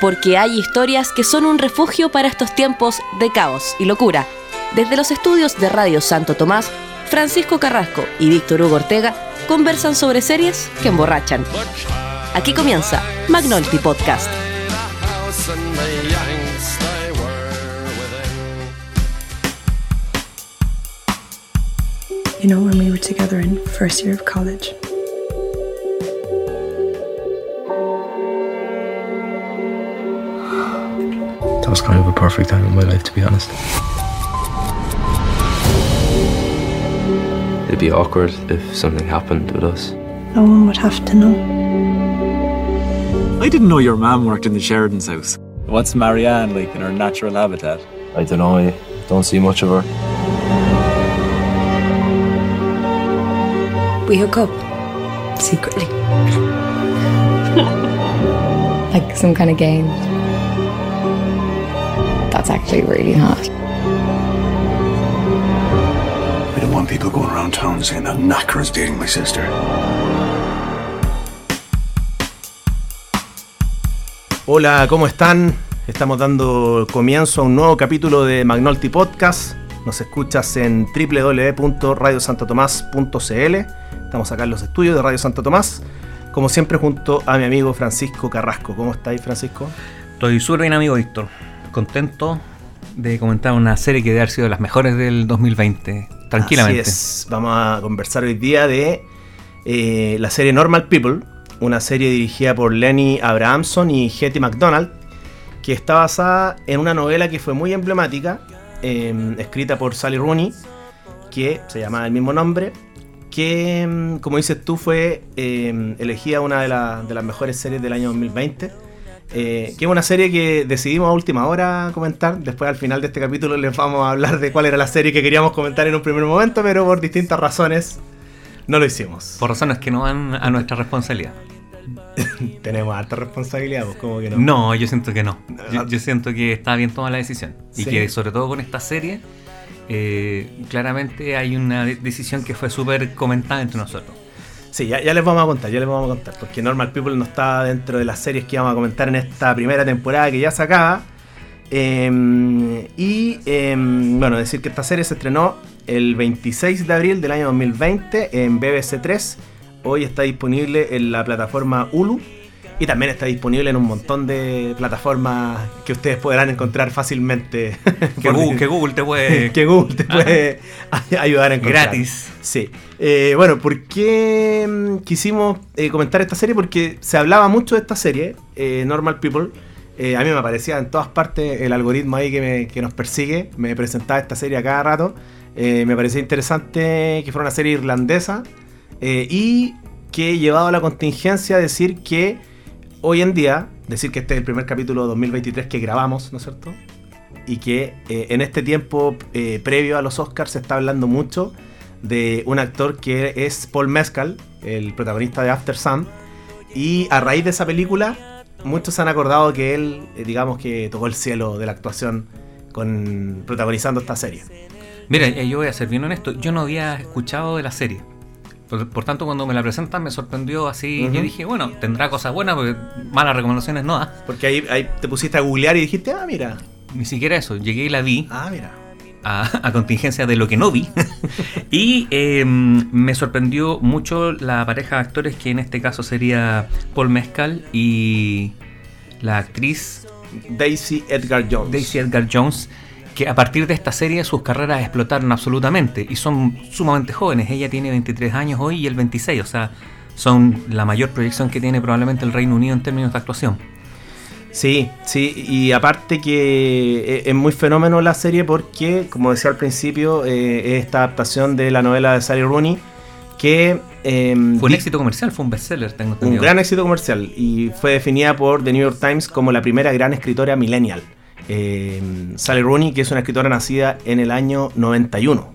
porque hay historias que son un refugio para estos tiempos de caos y locura. Desde los estudios de Radio Santo Tomás, Francisco Carrasco y Víctor Hugo Ortega conversan sobre series que emborrachan. Aquí comienza Magnolti Podcast. Was kind of a perfect time in my life, to be honest. It'd be awkward if something happened with us. No one would have to know. I didn't know your mom worked in the Sheridan's house. What's Marianne like in her natural habitat? I don't know, I don't see much of her. We hook up secretly. like some kind of game. Actually really hot. I don't want people going around town saying that knacker is dating my sister. Hola, ¿cómo están? Estamos dando comienzo a un nuevo capítulo de Magnolti Podcast. Nos escuchas en www.radiosantotomás.cl. Estamos acá en los estudios de Radio Santo Tomás, como siempre junto a mi amigo Francisco Carrasco. ¿Cómo estáis, Francisco? Estoy súper bien, amigo Víctor. Contento de comentar una serie que debe haber sido de las mejores del 2020. Tranquilamente. Así. Vamos a conversar hoy día de eh, la serie Normal People, una serie dirigida por Lenny Abrahamson y Hetty McDonald, que está basada en una novela que fue muy emblemática, eh, escrita por Sally Rooney, que se llama el mismo nombre, que, mm, como dices tú, fue eh, elegida una de, de las mejores series del año 2020. Eh, que es una serie que decidimos a última hora comentar. Después, al final de este capítulo, les vamos a hablar de cuál era la serie que queríamos comentar en un primer momento, pero por distintas razones no lo hicimos. Por razones que no van a nuestra responsabilidad. Tenemos alta responsabilidad, pues, como que no. No, yo siento que no. Yo, yo siento que está bien tomada la decisión. Y Sí. que sobre todo con esta serie, eh, claramente hay una de- decisión que fue súper comentada entre nosotros. Sí, ya, ya les vamos a contar, ya les vamos a contar, porque Normal People no está dentro de las series que vamos a comentar en esta primera temporada que ya se acaba. Eh, y eh, bueno, decir que esta serie se estrenó el 26 de abril del año 2020 en BBC 3. Hoy está disponible en la plataforma Hulu y también está disponible en un montón de plataformas que ustedes podrán encontrar fácilmente. Que Google, que Google te puede... que Google te puede ay- ayudar a encontrar. Gratis. Sí. Eh, bueno, ¿por qué mm, quisimos eh, comentar esta serie? Porque se hablaba mucho de esta serie, eh, Normal People. A mí me aparecía en todas partes el algoritmo ahí que, me- que nos persigue. Me presentaba esta serie a cada rato. Me parecía interesante que fuera una serie irlandesa. y que llevado a la contingencia a decir que hoy en día, decir que este es el primer capítulo 2023 que grabamos, ¿no es cierto? y que eh, en este tiempo eh, previo a los Oscars se está hablando mucho de un actor que es Paul Mescal, el protagonista de After Sun, y a raíz de esa película muchos han acordado que él, eh, digamos que tocó el cielo de la actuación con protagonizando esta serie. Mira, yo voy a ser bien honesto, yo no había escuchado de la serie. Por, por tanto, cuando me la presentan me sorprendió así. Ujú. Yo dije, bueno, tendrá cosas buenas, porque malas recomendaciones no da. Porque ahí, ahí te pusiste a googlear y dijiste, ah, mira, Ni siquiera eso. Llegué y la vi ah, mira. a, a contingencia de lo que no vi. y eh, me sorprendió mucho la pareja de actores, que en este caso sería Paul Mescal y la actriz Daisy Edgar Jones. Daisy Edgar Jones, que a partir de esta serie sus carreras explotaron absolutamente y son sumamente jóvenes. Ella tiene 23 años hoy y el 26, o sea, son la mayor proyección que tiene probablemente el Reino Unido en términos de actuación. Sí, sí, y aparte que eh, es muy fenómeno la serie porque, como decía al principio, eh, es esta adaptación de la novela de Sally Rooney que eh, Fue un éxito comercial, fue un bestseller, tengo un entendido. gran éxito comercial y fue definida por The New York Times como la primera gran escritora millennial. Eh, Sally Rooney, que es una escritora nacida en el año 91.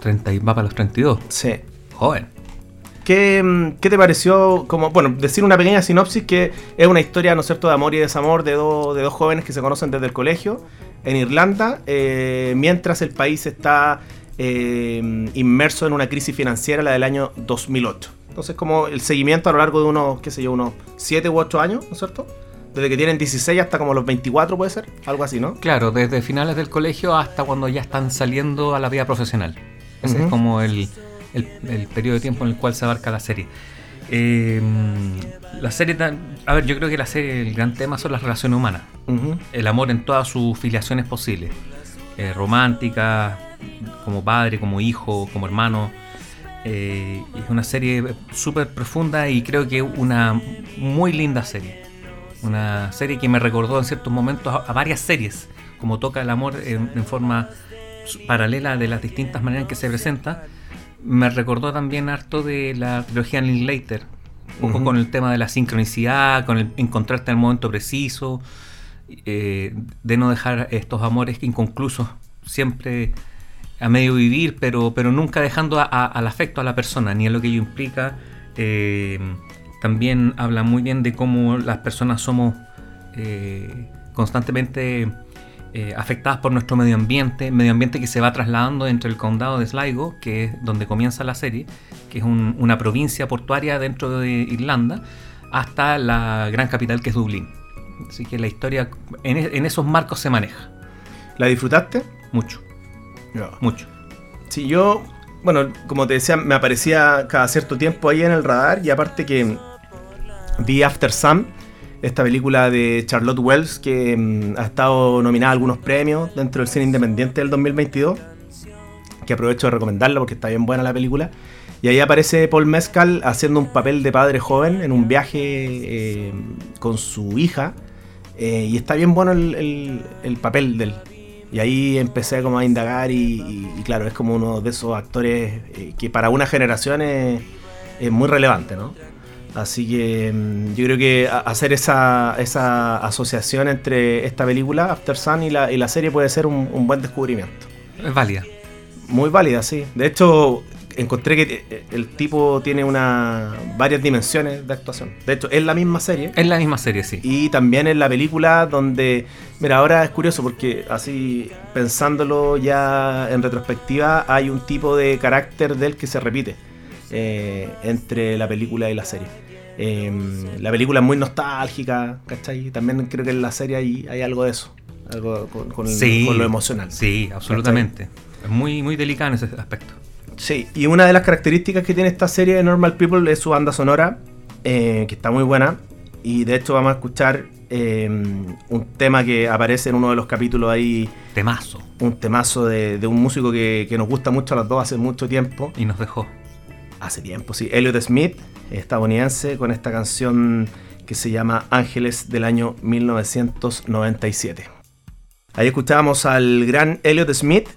30 y va para los 32. Sí. Joven. ¿Qué, mm, qué te pareció? Como, bueno, decir una pequeña sinopsis que es una historia, ¿no es cierto?, de amor y desamor de, dos de dos jóvenes que se conocen desde el colegio en Irlanda, eh, mientras el país está eh, inmerso en una crisis financiera, la del año 2008. Entonces, como el seguimiento a lo largo de unos, qué sé yo, unos 7 u 8 años, ¿no es cierto?, Desde que tienen 16 hasta como los 24 puede ser, algo así, ¿no? Claro, desde finales del colegio hasta cuando ya están saliendo a la vida profesional. Ese es como el, el- el periodo de tiempo en el cual se abarca la serie. Eh, la serie, a ver, yo creo que la serie, el gran tema son las relaciones humanas. El amor en todas sus filiaciones posibles. Eh, romántica, como padre, como hijo, como hermano. Eh, es una serie súper profunda y creo que una muy linda serie. Una serie que me recordó en ciertos momentos a, a varias series, como toca el amor en, en forma paralela de las distintas maneras en que se presenta. Me recordó también harto de la trilogía Linklater, un poco con el tema de la sincronicidad, con el encontrarte en el momento preciso, eh, de no dejar estos amores inconclusos siempre a medio vivir, pero, pero nunca dejando a- a- al afecto a la persona, ni a lo que ello implica. Eh, también habla muy bien de cómo las personas somos eh, constantemente eh, afectadas por nuestro medio ambiente, medio ambiente que se va trasladando entre el condado de Sligo, que es donde comienza la serie, que es un- una provincia portuaria dentro de Irlanda, hasta la gran capital que es Dublín. Así que la historia en, e- en esos marcos se maneja ¿La disfrutaste? mucho, mucho. Sí, yo, bueno, como te decía, me aparecía cada cierto tiempo ahí en el radar y aparte que vi After Sun, esta película de Charlotte Wells que mm, ha estado nominada a algunos premios dentro del cine independiente del 2022, que aprovecho de recomendarla porque está bien buena la película. Y ahí aparece Paul Mescal haciendo un papel de padre joven en un viaje eh, con su hija. eh, y está bien bueno el, el- el papel del, y ahí empecé como a indagar y, y- y claro, es como uno de esos actores eh, que para una generación es, es muy relevante, ¿no? Así que mm, yo creo que hacer esa, esa asociación entre esta película, After Sun, y la, y la serie puede ser un, un buen descubrimiento. Es válida. Muy válida, sí. De hecho, encontré que eh, el tipo tiene una varias dimensiones de actuación. De hecho, es la misma serie. Es la misma serie, sí. Y también en la película donde, mira, ahora es curioso porque así pensándolo ya en retrospectiva, hay un tipo de carácter del que se repite eh, entre la película y la serie. Eh, la película es muy nostálgica, ¿cachai? También creo que en la serie hay, hay algo de eso, algo con, con el- Sí. con lo emocional. Sí, absolutamente. Es muy, muy delicado en ese aspecto. Sí, y una de las características que tiene esta serie de Normal People es su banda sonora, eh, que está muy buena. Y de hecho vamos a escuchar eh, un tema que aparece en uno de los capítulos ahí, Temazo. un temazo de, de un músico que, que nos gusta mucho a los dos hace mucho tiempo. Y nos dejó. Hace tiempo, sí. Elliot Smith, estadounidense, con esta canción que se llama Ángeles del año 1997. Ahí escuchábamos al gran Elliot Smith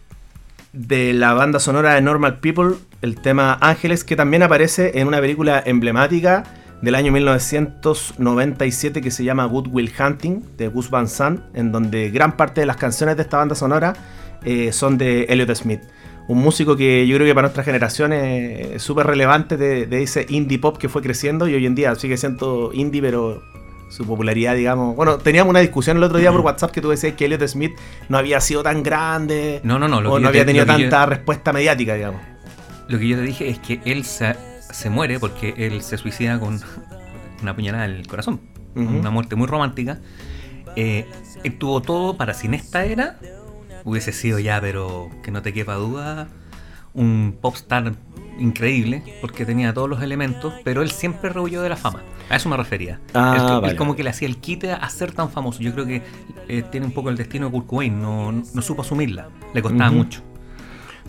de la banda sonora de Normal People, el tema Ángeles, que también aparece en una película emblemática del año 1997 que se llama Good Will Hunting de Gus Van Sant, en donde gran parte de las canciones de esta banda sonora eh, son de Elliot Smith. Un músico que yo creo que para nuestra generación es súper relevante de ese indie pop que fue creciendo y hoy en día sigue siendo indie, pero su popularidad, digamos. Bueno, teníamos una discusión el otro día por WhatsApp que tú decías que Elliot Smith no había sido tan grande No, no, no. Lo o que no había te- tenido yo- tanta respuesta mediática, digamos. Lo que yo te dije es que él se, se muere porque él se suicida con una puñalada en el corazón. Una muerte muy romántica. Eh, él tuvo todo para si en esta era hubiese sido ya, pero que no te quepa duda, un popstar increíble porque tenía todos los elementos, pero él siempre rehuyó de la fama. A eso me refería. Ah, él, como que le hacía el quite a ser tan famoso. Yo creo que eh, tiene un poco el destino de Kurt Cobain, no, no supo asumirla, le costaba mucho.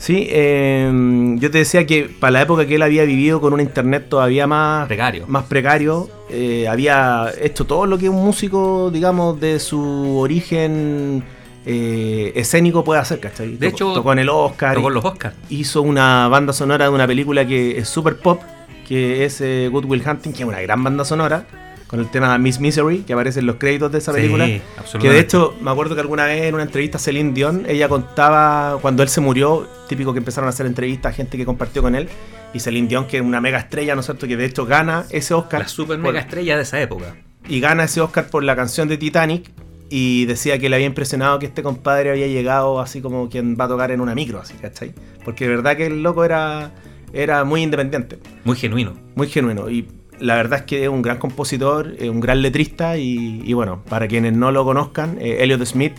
Sí, eh, yo te decía que para la época que él había vivido con un internet todavía más Precario. más precario, eh, había hecho todo lo que un músico, digamos, de su origen eh, escénico puede hacer, ¿cachai? De hecho, tocó en el Oscar, Tocó los hizo una banda sonora de una película que es super pop, que es eh, Good Will Hunting, que es una gran banda sonora, con el tema Miss Misery, que aparece en los créditos de esa Sí, película. absolutamente. Que de hecho, me acuerdo que alguna vez en una entrevista a Celine Dion, ella contaba cuando él se murió, típico que empezaron a hacer entrevistas a gente que compartió con él, y Celine Dion, que es una mega estrella, ¿no es cierto? Que de hecho gana ese Oscar. La super por- mega estrella de esa época. y gana ese Oscar por la canción de Titanic. Y decía que le había impresionado que este compadre había llegado así como quien va a tocar en una micro, así, ¿cachai? Porque de verdad que el loco era, era muy independiente Muy genuino. muy genuino. Y la verdad es que es un gran compositor, es un gran letrista y, y bueno, para quienes no lo conozcan, eh, Elliot Smith,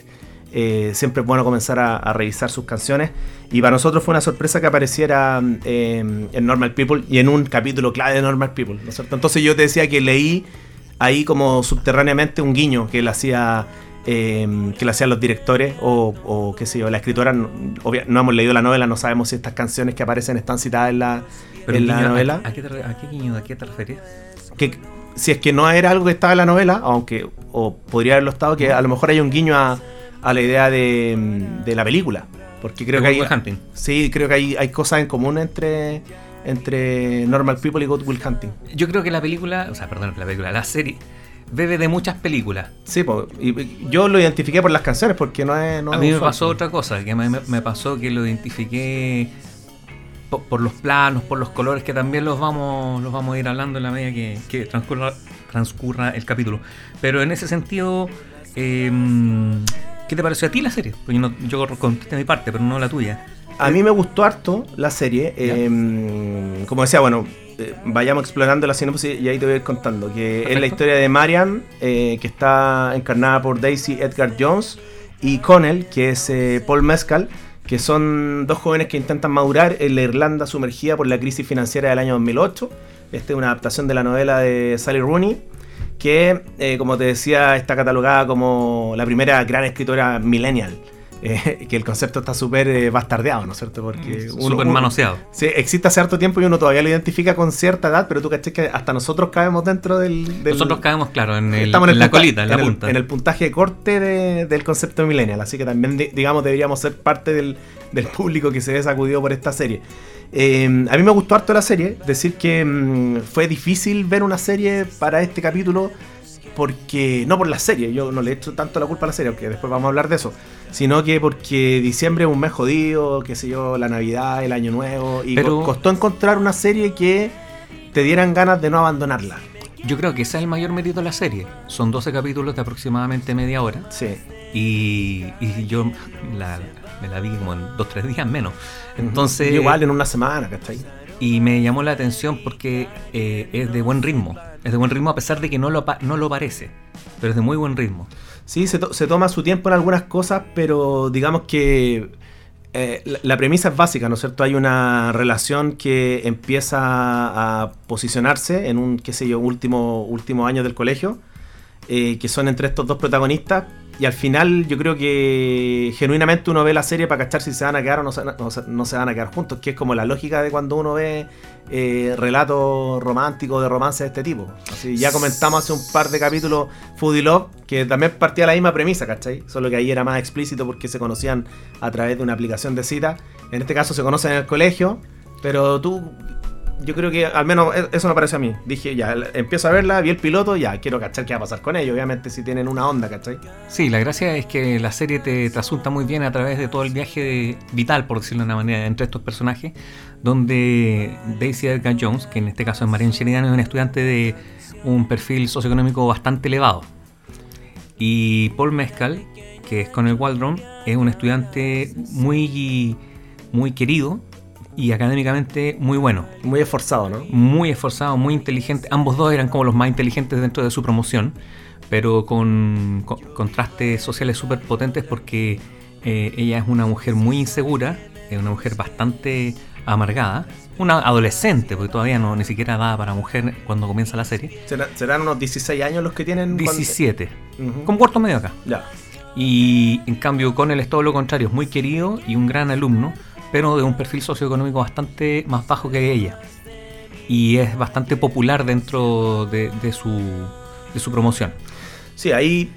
eh, siempre es bueno comenzar a, a revisar sus canciones y para nosotros fue una sorpresa que apareciera eh, en Normal People y en un capítulo clave de Normal People, ¿no es cierto? Entonces yo te decía que leí ahí como subterráneamente un guiño que le hacía eh, que le hacían los directores o, o qué sé yo, la escritora. No, obvia- no hemos leído la novela, no sabemos si estas canciones que aparecen están citadas en la, Pero en la guiño, ¿a- novela. ¿a, qué te, a qué guiño, a qué te refieres? Que si es que no era algo que estaba en la novela, aunque o podría haberlo estado, que a lo mejor hay un guiño a, a la idea de, de la película. Porque creo que hay, Hunting. sí, creo que hay, hay cosas en común entre, entre Normal People y Good Will Hunting. Yo creo que la película, o sea, perdón, la película, la serie, bebe de muchas películas. Sí, po, y, yo lo identifiqué por las canciones, porque no es. No a mí me usual, pasó otra cosa, que me, pasó que lo identifiqué po- por, los planos, por los colores, que también los vamos, los vamos a ir hablando en la medida que, que transcurra, transcurra el capítulo. Pero en ese sentido, eh, ¿qué te pareció a ti la serie? Pues yo, no, yo contesté mi parte, pero no la tuya. A mí me gustó harto la serie. Eh, como decía, bueno, eh, vayamos explorando la sinopsis y ahí te voy a ir contando. Que es la historia de Marian, eh, que está encarnada por Daisy Edgar Jones, y Connell, que es eh, Paul Mescal, que son dos jóvenes que intentan madurar en la Irlanda sumergida por la crisis financiera del año 2008. Esta es una adaptación de la novela de Sally Rooney, que, como te decía, está catalogada como la primera gran escritora millennial. Eh, que el concepto está súper eh, bastardeado, ¿no es cierto? Porque uno- Súper manoseado. Sí, existe hace harto tiempo y uno todavía lo identifica con cierta edad, pero tú caché que hasta nosotros caemos dentro del... del- Nosotros caemos, claro, en, el- estamos en la punta- colita, en la el- punta. en el puntaje de corte de- del concepto millennial, así que también, di- digamos, deberíamos ser parte del, del público que se ve sacudido por esta serie. Eh, a mí me gustó harto la serie, decir que mm, fue difícil ver una serie para este capítulo porque no por la serie, yo no le echo tanto la culpa a la serie, aunque después vamos a hablar de eso, sino que porque diciembre es un mes jodido, qué sé yo, la Navidad, el Año Nuevo, y Pero- co- costó encontrar una serie que te dieran ganas de no abandonarla. Yo creo que ese es el mayor mérito de la serie. Son 12 capítulos de aproximadamente media hora. Sí. Y, y yo la, me la vi como en dos tres días menos. Entonces, igual en una semana, ¿cachai? Y me llamó la atención porque eh, es de buen ritmo. Es de buen ritmo a pesar de que no lo, no lo parece. Pero es de muy buen ritmo. Sí, se, to- se toma su tiempo en algunas cosas, pero digamos que eh, la, la premisa es básica, ¿no es cierto? Hay una relación que empieza a posicionarse en un, qué sé yo, último, último año del colegio, eh, que son entre estos dos protagonistas, y al final yo creo que genuinamente uno ve la serie para cachar si se van a quedar o no se, van a quedar juntos, que es como la lógica de cuando uno ve eh, relatos románticos de romance de este tipo. Así, ya comentamos hace un par de capítulos Foodie Love, que también partía la misma premisa, ¿cachai? Solo que ahí era más explícito porque se conocían a través de una aplicación de cita. En este caso se conocen en el colegio, pero tú, yo creo que al menos e- eso me pareció a mí. Dije, ya, empiezo a verla, vi el piloto, ya, quiero cachar qué va a pasar con ellos, obviamente si tienen una onda, ¿cachai? Sí, la gracia es que la serie te trasunta muy bien a través de todo el viaje de- vital, por decirlo de una manera, entre estos personajes, donde Daisy Edgar Jones, que en este caso es Marianne Sheridan, es una estudiante de un perfil socioeconómico bastante elevado. Y Paul Mescal, que es con el Waldron, es un estudiante muy, muy querido y académicamente muy bueno Muy esforzado, ¿no? muy esforzado, muy inteligente. Ambos dos eran como los más inteligentes dentro de su promoción, pero con, con- contrastes sociales súper potentes porque eh, ella es una mujer muy insegura, es una mujer bastante amargada, una adolescente, porque todavía no ni siquiera da para mujer cuando comienza la serie. ¿Será- ¿Serán unos 16 años los que tienen? cuando- 17, Ujú. con cuarto medio acá. Ya. Y en cambio con él es todo lo contrario, es muy querido y un gran alumno, pero de un perfil socioeconómico bastante más bajo que ella. Y es bastante popular dentro de, su promoción. Sí, ahí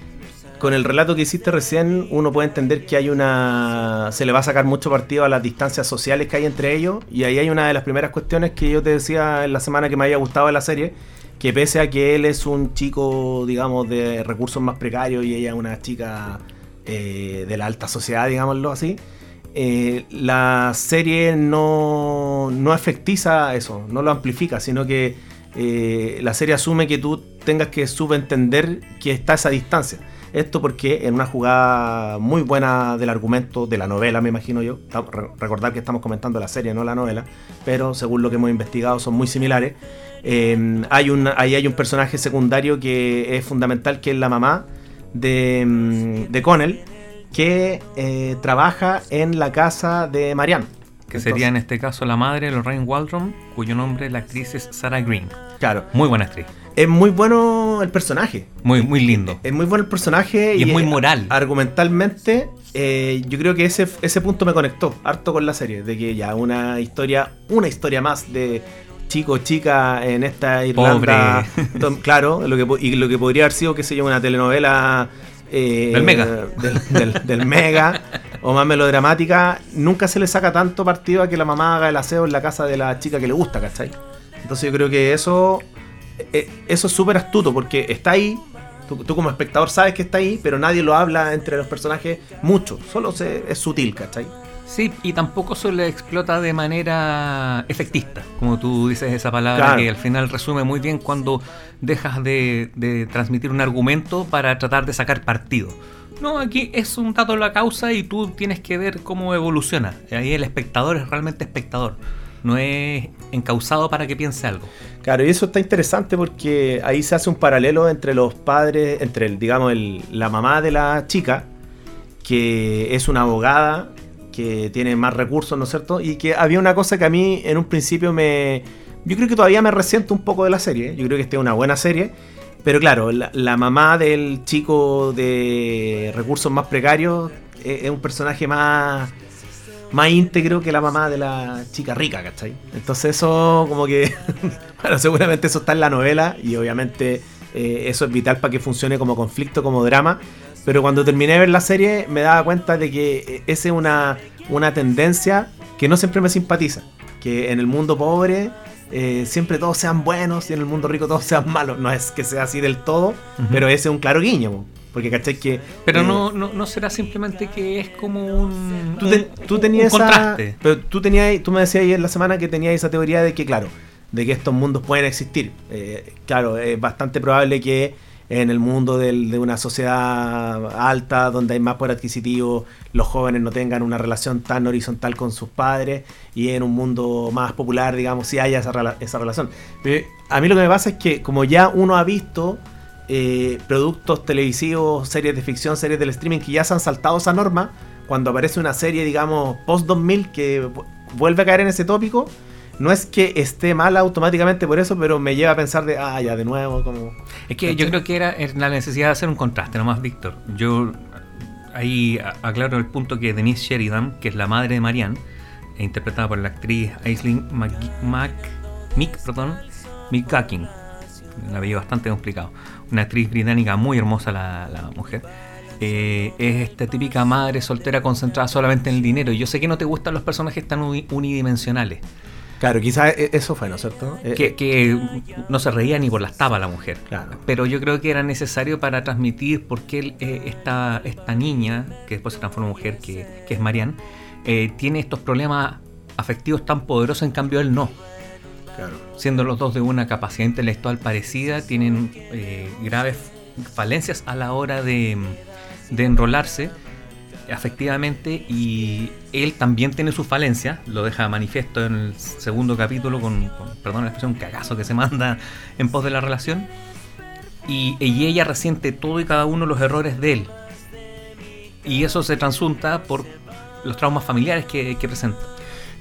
con el relato que hiciste recién uno puede entender que hay una... se le va a sacar mucho partido a las distancias sociales que hay entre ellos y ahí hay una de las primeras cuestiones que yo te decía en la semana que me había gustado de la serie, que pese a que él es un chico, digamos, de recursos más precarios y ella es una chica eh, de la alta sociedad, digámoslo así, eh, la serie no, no efectiza eso, no lo amplifica, sino que eh, la serie asume que tú tengas que subentender que está esa distancia. Esto porque en una jugada muy buena del argumento de la novela, me imagino yo, recordar que estamos comentando la serie, no la novela, pero según lo que hemos investigado son muy similares. Eh, hay un, ahí hay un personaje secundario que es fundamental, que es la mamá de, mm, de Connell, que eh, trabaja en la casa de Marianne. Que sería en este caso la madre de Lorraine Waldron, cuyo nombre la actriz es Sarah Green. Claro. Muy buena actriz. Es muy bueno el personaje. Muy, muy lindo. Es muy bueno el personaje. Y es muy eh, moral. Argumentalmente, eh, yo creo que ese, ese punto me conectó harto con la serie. De que ya una historia, una historia más de chico, chica en esta Irlanda. Tom- claro, lo que, y lo que podría haber sido, qué sé yo, una telenovela. Eh, Del Mega. Del, del- del Mega. O más melodramática. Nunca se le saca tanto partido a que la mamá haga el aseo en la casa de la chica que le gusta, ¿cachai? Entonces yo creo que eso. eh, eso es súper astuto porque está ahí. Tú, tú como espectador sabes que está ahí, pero nadie lo habla entre los personajes mucho. Solo se, es sutil, ¿cachai? Sí, y tampoco se le explota de manera efectista, como tú dices esa palabra Claro. que al final resume muy bien cuando dejas de, de transmitir un argumento para tratar de sacar partido. No, aquí es un dato la causa y tú tienes que ver cómo evoluciona. Ahí el espectador es realmente espectador, no es encausado para que piense algo. Claro, y eso está interesante porque ahí se hace un paralelo entre los padres, entre el, digamos, el- la mamá de la chica, que es una abogada, que tiene más recursos, ¿no es cierto? Y que había una cosa que a mí en un principio me... Yo creo que todavía me resiento un poco de la serie, yo creo que esta es una buena serie, pero claro, la, mamá del chico de recursos más precarios es, es un personaje más más íntegro que la mamá de la chica rica, ¿cachai? Entonces eso como que, bueno, seguramente eso está en la novela y obviamente eh, eso es vital para que funcione como conflicto, como drama. Pero cuando terminé de ver la serie me daba cuenta de que eh, esa es una, una tendencia que no siempre me simpatiza. Que en el mundo pobre eh, siempre todos sean buenos y en el mundo rico todos sean malos. No es que sea así del todo, Ujú. pero ese es un claro guiño. po. Porque, ¿cachai? Que, Pero eh, no, no, no será simplemente que es como un, Tú, un- tú un tenías esa, contraste. pero tú tenías, tú me decías ayer en la semana que tenías esa teoría de que claro, de que estos mundos pueden existir. Eh, claro, es bastante probable que en el mundo del- de una sociedad alta, donde hay más poder adquisitivo, los jóvenes no tengan una relación tan horizontal con sus padres y en un mundo más popular, digamos, sí haya esa, esa relación. A mí lo que me pasa es que como ya uno ha visto eh, productos televisivos, series de ficción, series del streaming que ya se han saltado esa norma, cuando aparece una serie, digamos, post 2000 que vu- vuelve a caer en ese tópico, no es que esté mal automáticamente por eso, pero me lleva a pensar de, ah, ya de nuevo, como... Es que yo creo que era la necesidad de hacer un contraste, nomás, Víctor. Yo ahí aclaro el punto que Denise Sheridan, que es la madre de Marianne, interpretada por la actriz Aislinn Mac, perdón, McGuckin, un apellido bastante complicado, una actriz británica muy hermosa la, la mujer. Eh, es esta típica madre soltera concentrada solamente en el dinero. Y yo sé que no te gustan los personajes tan uni- unidimensionales. Claro, quizás e- eso fue, ¿no es cierto? Eh, que, que no se reía ni por las tapas la mujer. Claro. Pero yo creo que era necesario para transmitir por qué eh, esta, esta niña, que después se transforma en mujer, que, que es Marianne, eh, tiene estos problemas afectivos tan poderosos, en cambio él no. claro. Siendo los dos de una capacidad intelectual parecida, tienen eh, graves falencias a la hora de, de enrolarse afectivamente y él también tiene sus falencias, lo deja manifiesto en el segundo capítulo con, perdón la expresión, cagazo que se manda en pos de la relación y, y ella resiente todo y cada uno los errores de él y eso se transunta por los traumas familiares que presenta.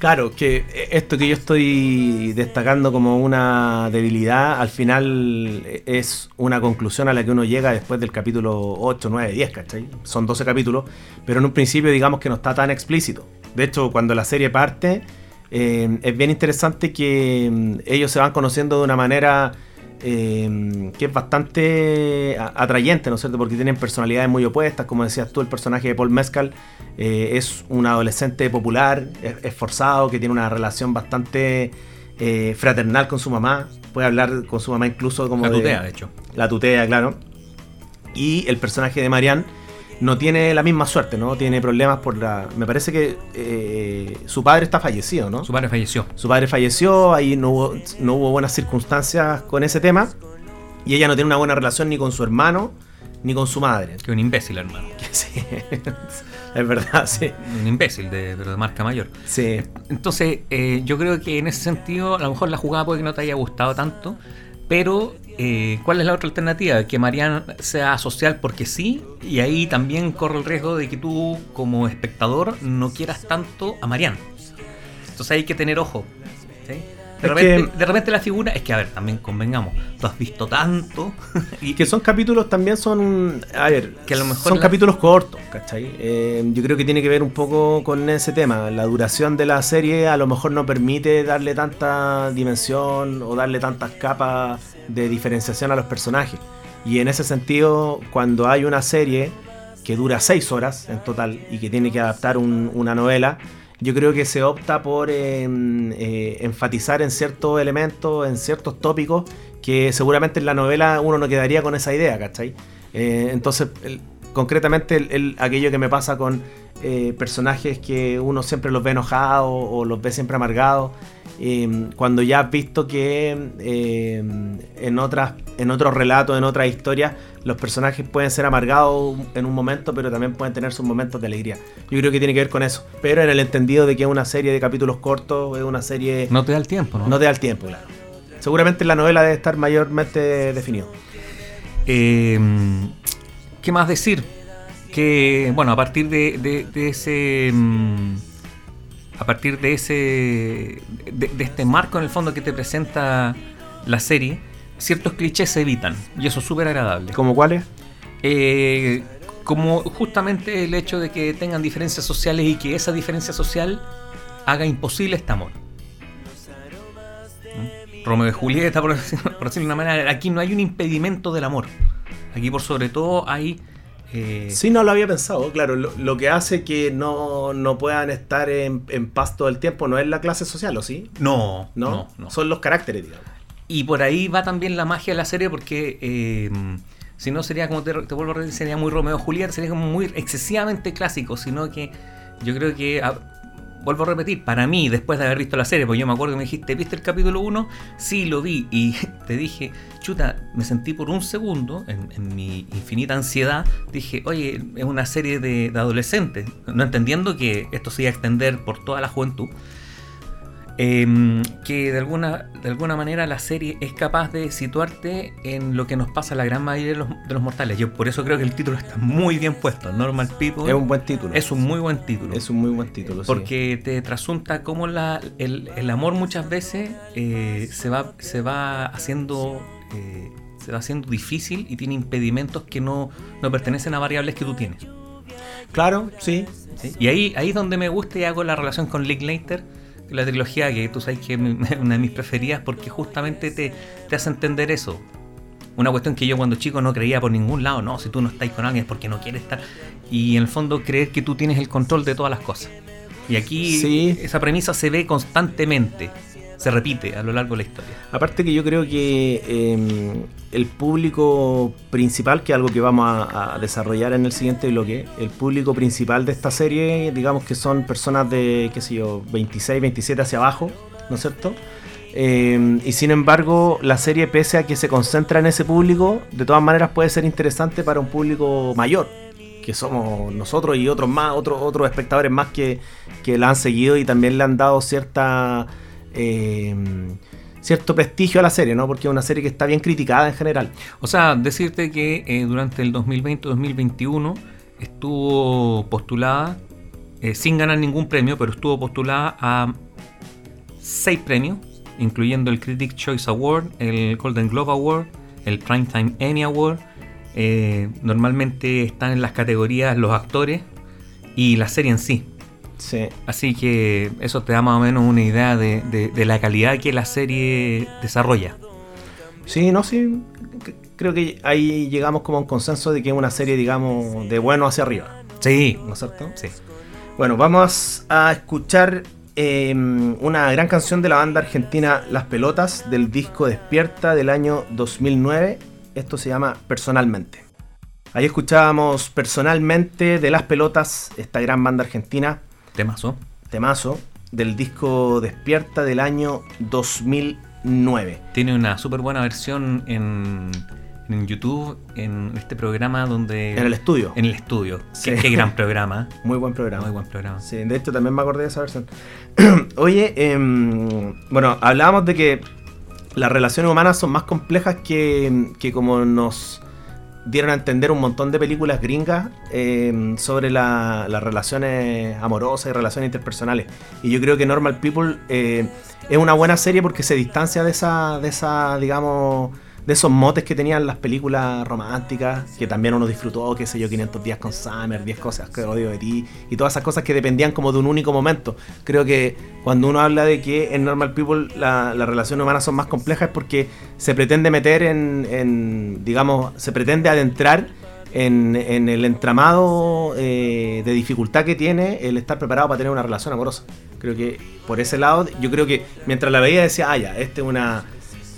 Claro, que esto que yo estoy destacando como una debilidad, al final es una conclusión a la que uno llega después del capítulo 8, 9, 10, ¿cachai? Son 12 capítulos, pero en un principio digamos que no está tan explícito. De hecho, cuando la serie parte, eh, es bien interesante que mm, ellos se van conociendo de una manera eh, que es bastante atrayente, ¿no es cierto? Porque tienen personalidades muy opuestas, como decías tú, el personaje de Paul Mescal eh, es un adolescente popular, es- esforzado, que tiene una relación bastante eh, fraternal con su mamá, puede hablar con su mamá incluso como La de- tutea, de hecho. la tutea, claro. Y el personaje de Marianne no tiene la misma suerte, ¿no? Tiene problemas por la... Me parece que eh, su padre está fallecido, ¿no? Su padre falleció. Su padre falleció, ahí no hubo, no hubo buenas circunstancias con ese tema. Y ella no tiene una buena relación ni con su hermano, ni con su madre. Que un imbécil, hermano. Sí, es verdad, sí. Un imbécil de, pero de marca mayor. Sí, Entonces, eh, yo creo que en ese sentido, a lo mejor la jugada puede que no te haya gustado tanto, pero eh, ¿cuál es la otra alternativa? Que Marianne sea social porque sí, y ahí también corre el riesgo de que tú, como espectador, no quieras tanto a Marianne. Entonces hay que tener ojo. ¿sí? De, repente, que- de repente la figura, es que a ver, también convengamos, tú has visto tanto y Y que son capítulos también son. A ver, Que a lo mejor son la- capítulos cortos, ¿cachai? Eh, yo creo que tiene que ver un poco con ese tema. La duración de la serie a lo mejor no permite darle tanta dimensión o darle tantas capas de diferenciación a los personajes. Y en ese sentido, cuando hay una serie que dura seis horas en total y que tiene que adaptar un- una novela, yo creo que se opta por eh, eh, enfatizar en ciertos elementos, en ciertos tópicos, que seguramente en la novela uno no quedaría con esa idea, ¿cachai? Eh, entonces, concretamente, el- el- aquello que me pasa con eh, personajes que uno siempre los ve enojados o los ve siempre amargados, eh, cuando ya has visto que eh, en, otras, en otros relatos, en otras historias, los personajes pueden ser amargados en un momento, pero también pueden tener sus momentos de alegría. Yo creo que tiene que ver con eso. Pero en el entendido de que es una serie de capítulos cortos, es una serie... no te da el tiempo, ¿no? No te da el tiempo, claro. Seguramente en la novela debe estar mayormente definido. Eh, ¿Qué más decir? Que, bueno, a partir de, de- de ese. mm, A partir de ese. De, de este marco en el fondo que te presenta la serie, ciertos clichés se evitan. Y eso es súper agradable. ¿Como cuáles? Eh, como justamente el hecho de que tengan diferencias sociales y que esa diferencia social haga imposible este amor. ¿Mm? Romeo y Julieta, por decirlo de una manera, aquí no hay un impedimento del amor. Aquí por sobre todo hay... eh, Sí, no lo había pensado, claro. Lo, lo que hace que no, no puedan estar en, en paz todo el tiempo no es la clase social, ¿o sí? No, ¿No? no, no. Son los caracteres, digamos. Y por ahí va también la magia de la serie porque eh, si no sería como te, te vuelvo a repetir, sería muy Romeo Julieta, sería como muy excesivamente clásico, sino que yo creo que, vuelvo a repetir, para mí, después de haber visto la serie, porque yo me acuerdo que me dijiste, ¿viste el capítulo 1? Sí, lo vi y te dije, chuta, me sentí por un segundo, en, en mi infinita ansiedad, dije, oye, es una serie de, de adolescentes, no entendiendo que esto se iba a extender por toda la juventud. Em, que de alguna, de alguna manera la serie es capaz de situarte en lo que nos pasa a la gran mayoría de los, de los mortales. Yo por eso creo que el título está muy bien puesto. Normal People Es un buen título. es un muy buen título. Es un muy buen título, sí. porque te trasunta cómo la, el, el amor muchas veces eh, se, va, se va haciendo eh, se va haciendo difícil y tiene impedimentos que no, no pertenecen a variables que tú tienes. Claro, sí. ¿sí? Y ahí, ahí es donde me gusta y hago la relación con Linklater, la trilogía que tú sabes que es una de mis preferidas porque justamente te, te hace entender eso. Una cuestión que yo cuando chico no creía por ningún lado, no, si tú no estás con alguien es porque no quieres estar. Y en el fondo creer que tú tienes el control de todas las cosas. Y aquí Sí. esa premisa se ve constantemente, se repite a lo largo de la historia. Aparte que yo creo que eh, el público principal, que es algo que vamos a, desarrollar en el siguiente bloque, el público principal de esta serie, digamos que son personas de, qué sé yo, 26, 27 hacia abajo, ¿no es cierto? Eh, y sin embargo, la serie, pese a que se concentra en ese público, de todas maneras puede ser interesante para un público mayor, que somos nosotros y otros más, otros, otros espectadores más que, que la han seguido y también le han dado cierta eh, cierto prestigio a la serie, ¿no? Porque es una serie que está bien criticada en general. O sea, decirte que eh, durante el 2020-2021 estuvo postulada, eh, sin ganar ningún premio, pero estuvo postulada a seis premios, incluyendo el Critics Choice Award, el Golden Globe Award, el Primetime Emmy Award. Eh, normalmente están en las categorías los actores y la serie en sí. Sí. Así que eso te da más o menos una idea de, de- de la calidad que la serie desarrolla. Sí, no, sí. Creo que ahí llegamos como a un consenso de que es una serie, digamos, de bueno hacia arriba. Sí, ¿No es cierto? sí. Bueno, vamos a escuchar eh, una gran canción de la banda argentina Las Pelotas del disco Despierta del año 2009. Esto se llama Personalmente. Ahí escuchábamos Personalmente de Las Pelotas, esta gran banda argentina, Temazo. temazo, del disco Despierta del año 2009. Tiene una súper buena versión en, en YouTube, en este programa donde... En el estudio. En el estudio. Sí. Qué, qué gran programa. Muy buen programa. Muy buen programa. Sí, de hecho también me acordé de esa versión. Oye, em, bueno, hablábamos de que las relaciones humanas son más complejas que, que como nos dieron a entender un montón de películas gringas em, sobre la- las relaciones amorosas y relaciones interpersonales. Y yo creo que Normal People eh, es una buena serie porque se distancia de esa, de esa, digamos, de esos motes que tenían las películas románticas, que también uno disfrutó, qué sé yo, 500 días con Summer, 10 cosas que odio de ti, y todas esas cosas que dependían como de un único momento. Creo que cuando uno habla de que en Normal People la- las relaciones humanas son más complejas es porque se pretende meter en, en, digamos, se pretende adentrar en, en el entramado eh, de dificultad que tiene el estar preparado para tener una relación amorosa. Creo que por ese lado, yo creo que mientras la veía decía, ah, ya, este es una...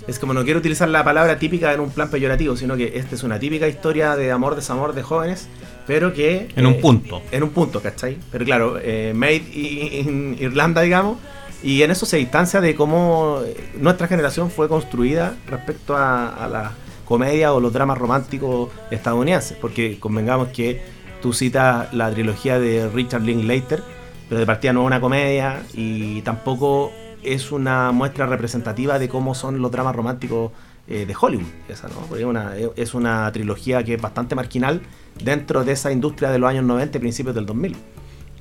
Es como no quiero utilizar la palabra típica en un plan peyorativo, sino que esta es una típica historia de amor, desamor de jóvenes, pero que... En un eh, punto. En un punto, ¿cachai? Pero claro, eh, made in Irlanda, digamos, y en eso se distancia de cómo eh, nuestra generación fue construida respecto a, a la comedia o los dramas románticos estadounidenses, porque convengamos que tú citas la trilogía de Richard Linklater, pero de partida no es una comedia y tampoco es una muestra representativa de cómo son los dramas románticos eh, de Hollywood. Esa, ¿no? Porque una, es una trilogía que es bastante marginal dentro de esa industria de los años 90 y principios del 2000.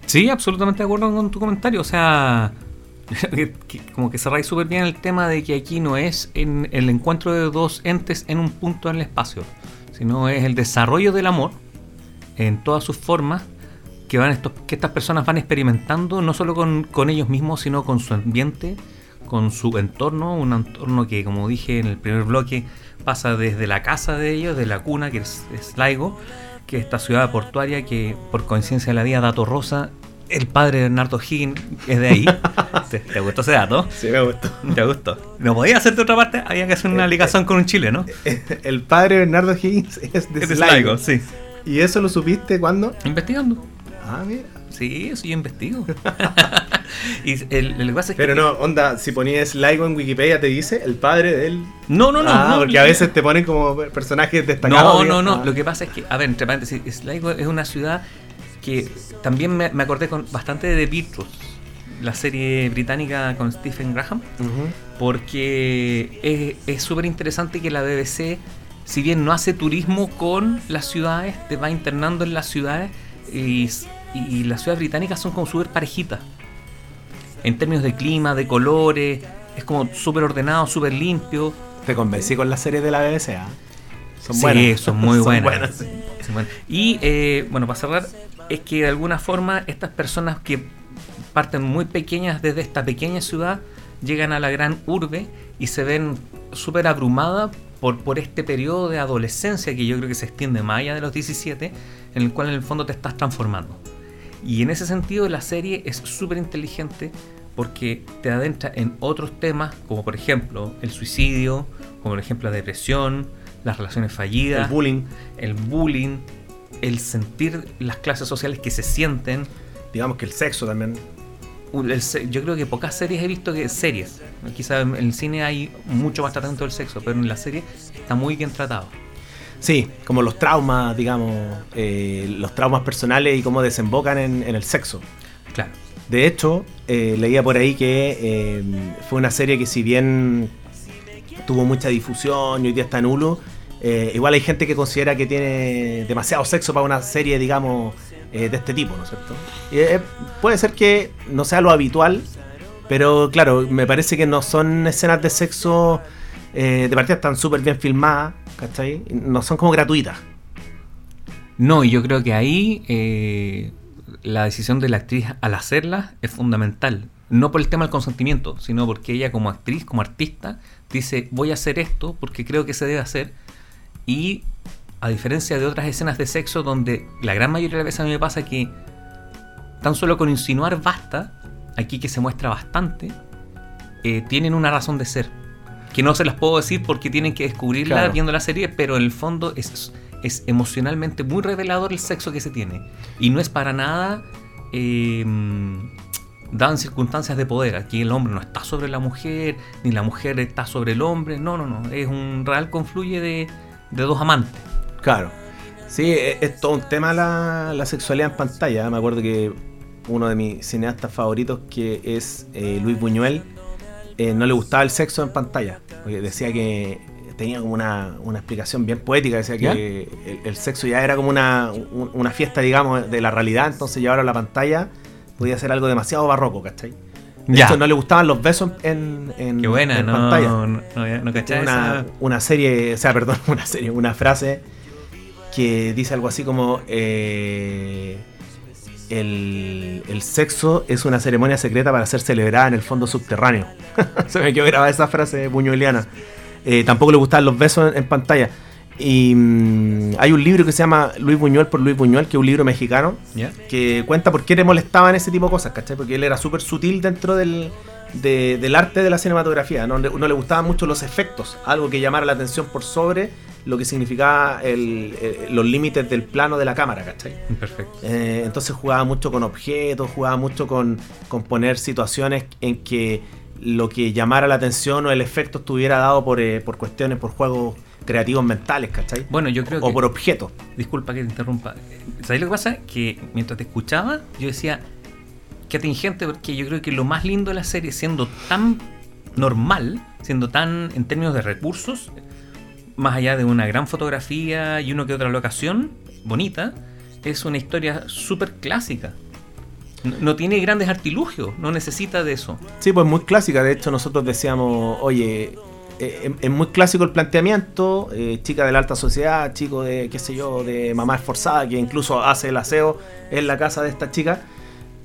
Sí, absolutamente de acuerdo con tu comentario. O sea, como que cerráis súper bien el tema de que aquí no es en el encuentro de dos entes en un punto en el espacio, sino es el desarrollo del amor en todas sus formas que, van estos, que estas personas van experimentando, no solo con, con ellos mismos, sino con su ambiente, con su entorno, un entorno que, como dije en el primer bloque, pasa desde la casa de ellos, de la cuna, que es, es Laigo, que es esta ciudad portuaria que, por coincidencia de la vida, Dato Rosa, el padre de Bernardo Higgins es de ahí. ¿Te, te gustó ese dato? Sí, me gustó. ¿Te gustó? ¿No podía hacer de otra parte? Había que hacer una ligación con un chileno. El padre de Bernardo Higgins es de Es de Sligo. Sligo, sí. ¿Y eso lo supiste cuándo? Investigando. Ah, mira. Sí, eso yo investigo. y el, el es que- Pero no, onda, si ponías Sligo en Wikipedia te dice el padre del... No, no, no. ah, no, porque a veces te ponen como personajes destacados. No, no, digamos. no. Ah. Lo que pasa es que, a ver, entre paréntesis, Sligo es una ciudad que también me, me acordé con bastante de The Beatles, la serie británica con Stephen Graham, porque es súper interesante que la BBC, si bien no hace turismo con las ciudades, te va internando en las ciudades y, y las ciudades británicas son como súper parejitas. En términos de clima, de colores, es como súper ordenado, súper limpio. Te convencí con la serie de la BBC, ¿ah? Son Sí, buenas. son muy buenas. sí. Sí, bueno. Y eh, bueno, para cerrar, es que de alguna forma estas personas que parten muy pequeñas desde esta pequeña ciudad llegan a la gran urbe y se ven súper abrumadas por, por este periodo de adolescencia que yo creo que se extiende más allá de los 17, en el cual en el fondo te estás transformando. Y en ese sentido la serie es súper inteligente porque te adentra en otros temas, como por ejemplo el suicidio, como por ejemplo la depresión, las relaciones fallidas, El bullying. el bullying, el sentir las clases sociales que se sienten. Digamos que el sexo también. Un- el se- yo creo que pocas series he visto que series. Quizá en el cine hay mucho más tratamiento del sexo, pero en la serie está muy bien tratado. Sí, como los traumas, digamos, eh, los traumas personales y cómo desembocan en, en el sexo. Claro. De hecho, eh, leía por ahí que eh, fue una serie que si bien tuvo mucha difusión y hoy día está eh, igual hay gente que considera que tiene demasiado sexo para una serie, digamos, eh, de este tipo, ¿no es cierto? Y, eh, puede ser que no sea lo habitual, pero claro, me parece que no son escenas de sexo eh, de partida están súper bien filmadas, ¿cachai? No son como gratuitas. No, y yo creo que ahí eh, la decisión de la actriz al hacerla es fundamental. No por el tema del consentimiento, sino porque ella como actriz, como artista, dice voy a hacer esto porque creo que se debe hacer. Y a diferencia de otras escenas de sexo donde la gran mayoría de las veces a mí me pasa que tan solo con insinuar basta, aquí que se muestra bastante, eh, tienen una razón de ser. Que no se las puedo decir porque tienen que descubrirla Claro. viendo la serie, pero en el fondo es, es emocionalmente muy revelador el sexo que se tiene. Y no es para nada eh, dado en circunstancias de poder. Aquí el hombre no está sobre la mujer, ni la mujer está sobre el hombre. No, no, no. Es un real confluye de de dos amantes. Claro. Sí, es, es todo un tema la, la sexualidad en pantalla. Me acuerdo que uno de mis cineastas favoritos, que es eh, Luis Buñuel, eh, no le gustaba el sexo en pantalla. Porque decía que tenía como una, una explicación bien poética. Decía que el, el sexo ya era como una, un- una fiesta, digamos, de la realidad. Entonces llevarlo a la pantalla podía ser algo demasiado barroco, ¿cachai? De Ya. hecho, no le gustaban los besos en, en, Qué buena, en no, pantalla. no, no, no cachai una, esa- una serie, o sea, perdón, una serie, una frase que dice algo así como eh, el, el sexo es una ceremonia secreta para ser celebrada en el fondo subterráneo. Se me quedó grabada esa frase buñueliana. Eh, tampoco le gustaban los besos en, en pantalla. Y mm, hay un libro que se llama Luis Buñuel por Luis Buñuel, que es un libro mexicano, ¿Ya? que cuenta por qué le molestaban ese tipo de cosas, ¿cachai? Porque él era súper sutil dentro del, de- del arte de la cinematografía, ¿no? Le- no le gustaban mucho los efectos, algo que llamara la atención por sobre lo que significaba el- eh, los límites del plano de la cámara, ¿cachai? Perfecto. Eh, entonces jugaba mucho con objetos, jugaba mucho con, con poner situaciones en que lo que llamara la atención o el efecto estuviera dado por, eh, por cuestiones, por juegos creativos mentales, ¿cachai? Bueno, yo creo o que. por objetos. Disculpa que te interrumpa. ¿Sabes lo que pasa? Que mientras te escuchaba, yo decía. Qué atingente, porque yo creo que lo más lindo de la serie, siendo tan normal, siendo tan en términos de recursos, más allá de una gran fotografía y uno que otra locación bonita, es una historia súper clásica. No, tiene grandes artilugios, no necesita de eso. Sí, pues muy clásica. De hecho, nosotros decíamos, oye, eh, es- es muy clásico el planteamiento. eh, chica de la alta sociedad, chico de, qué sé yo, de mamá esforzada, que incluso hace el aseo en la casa de esta chica.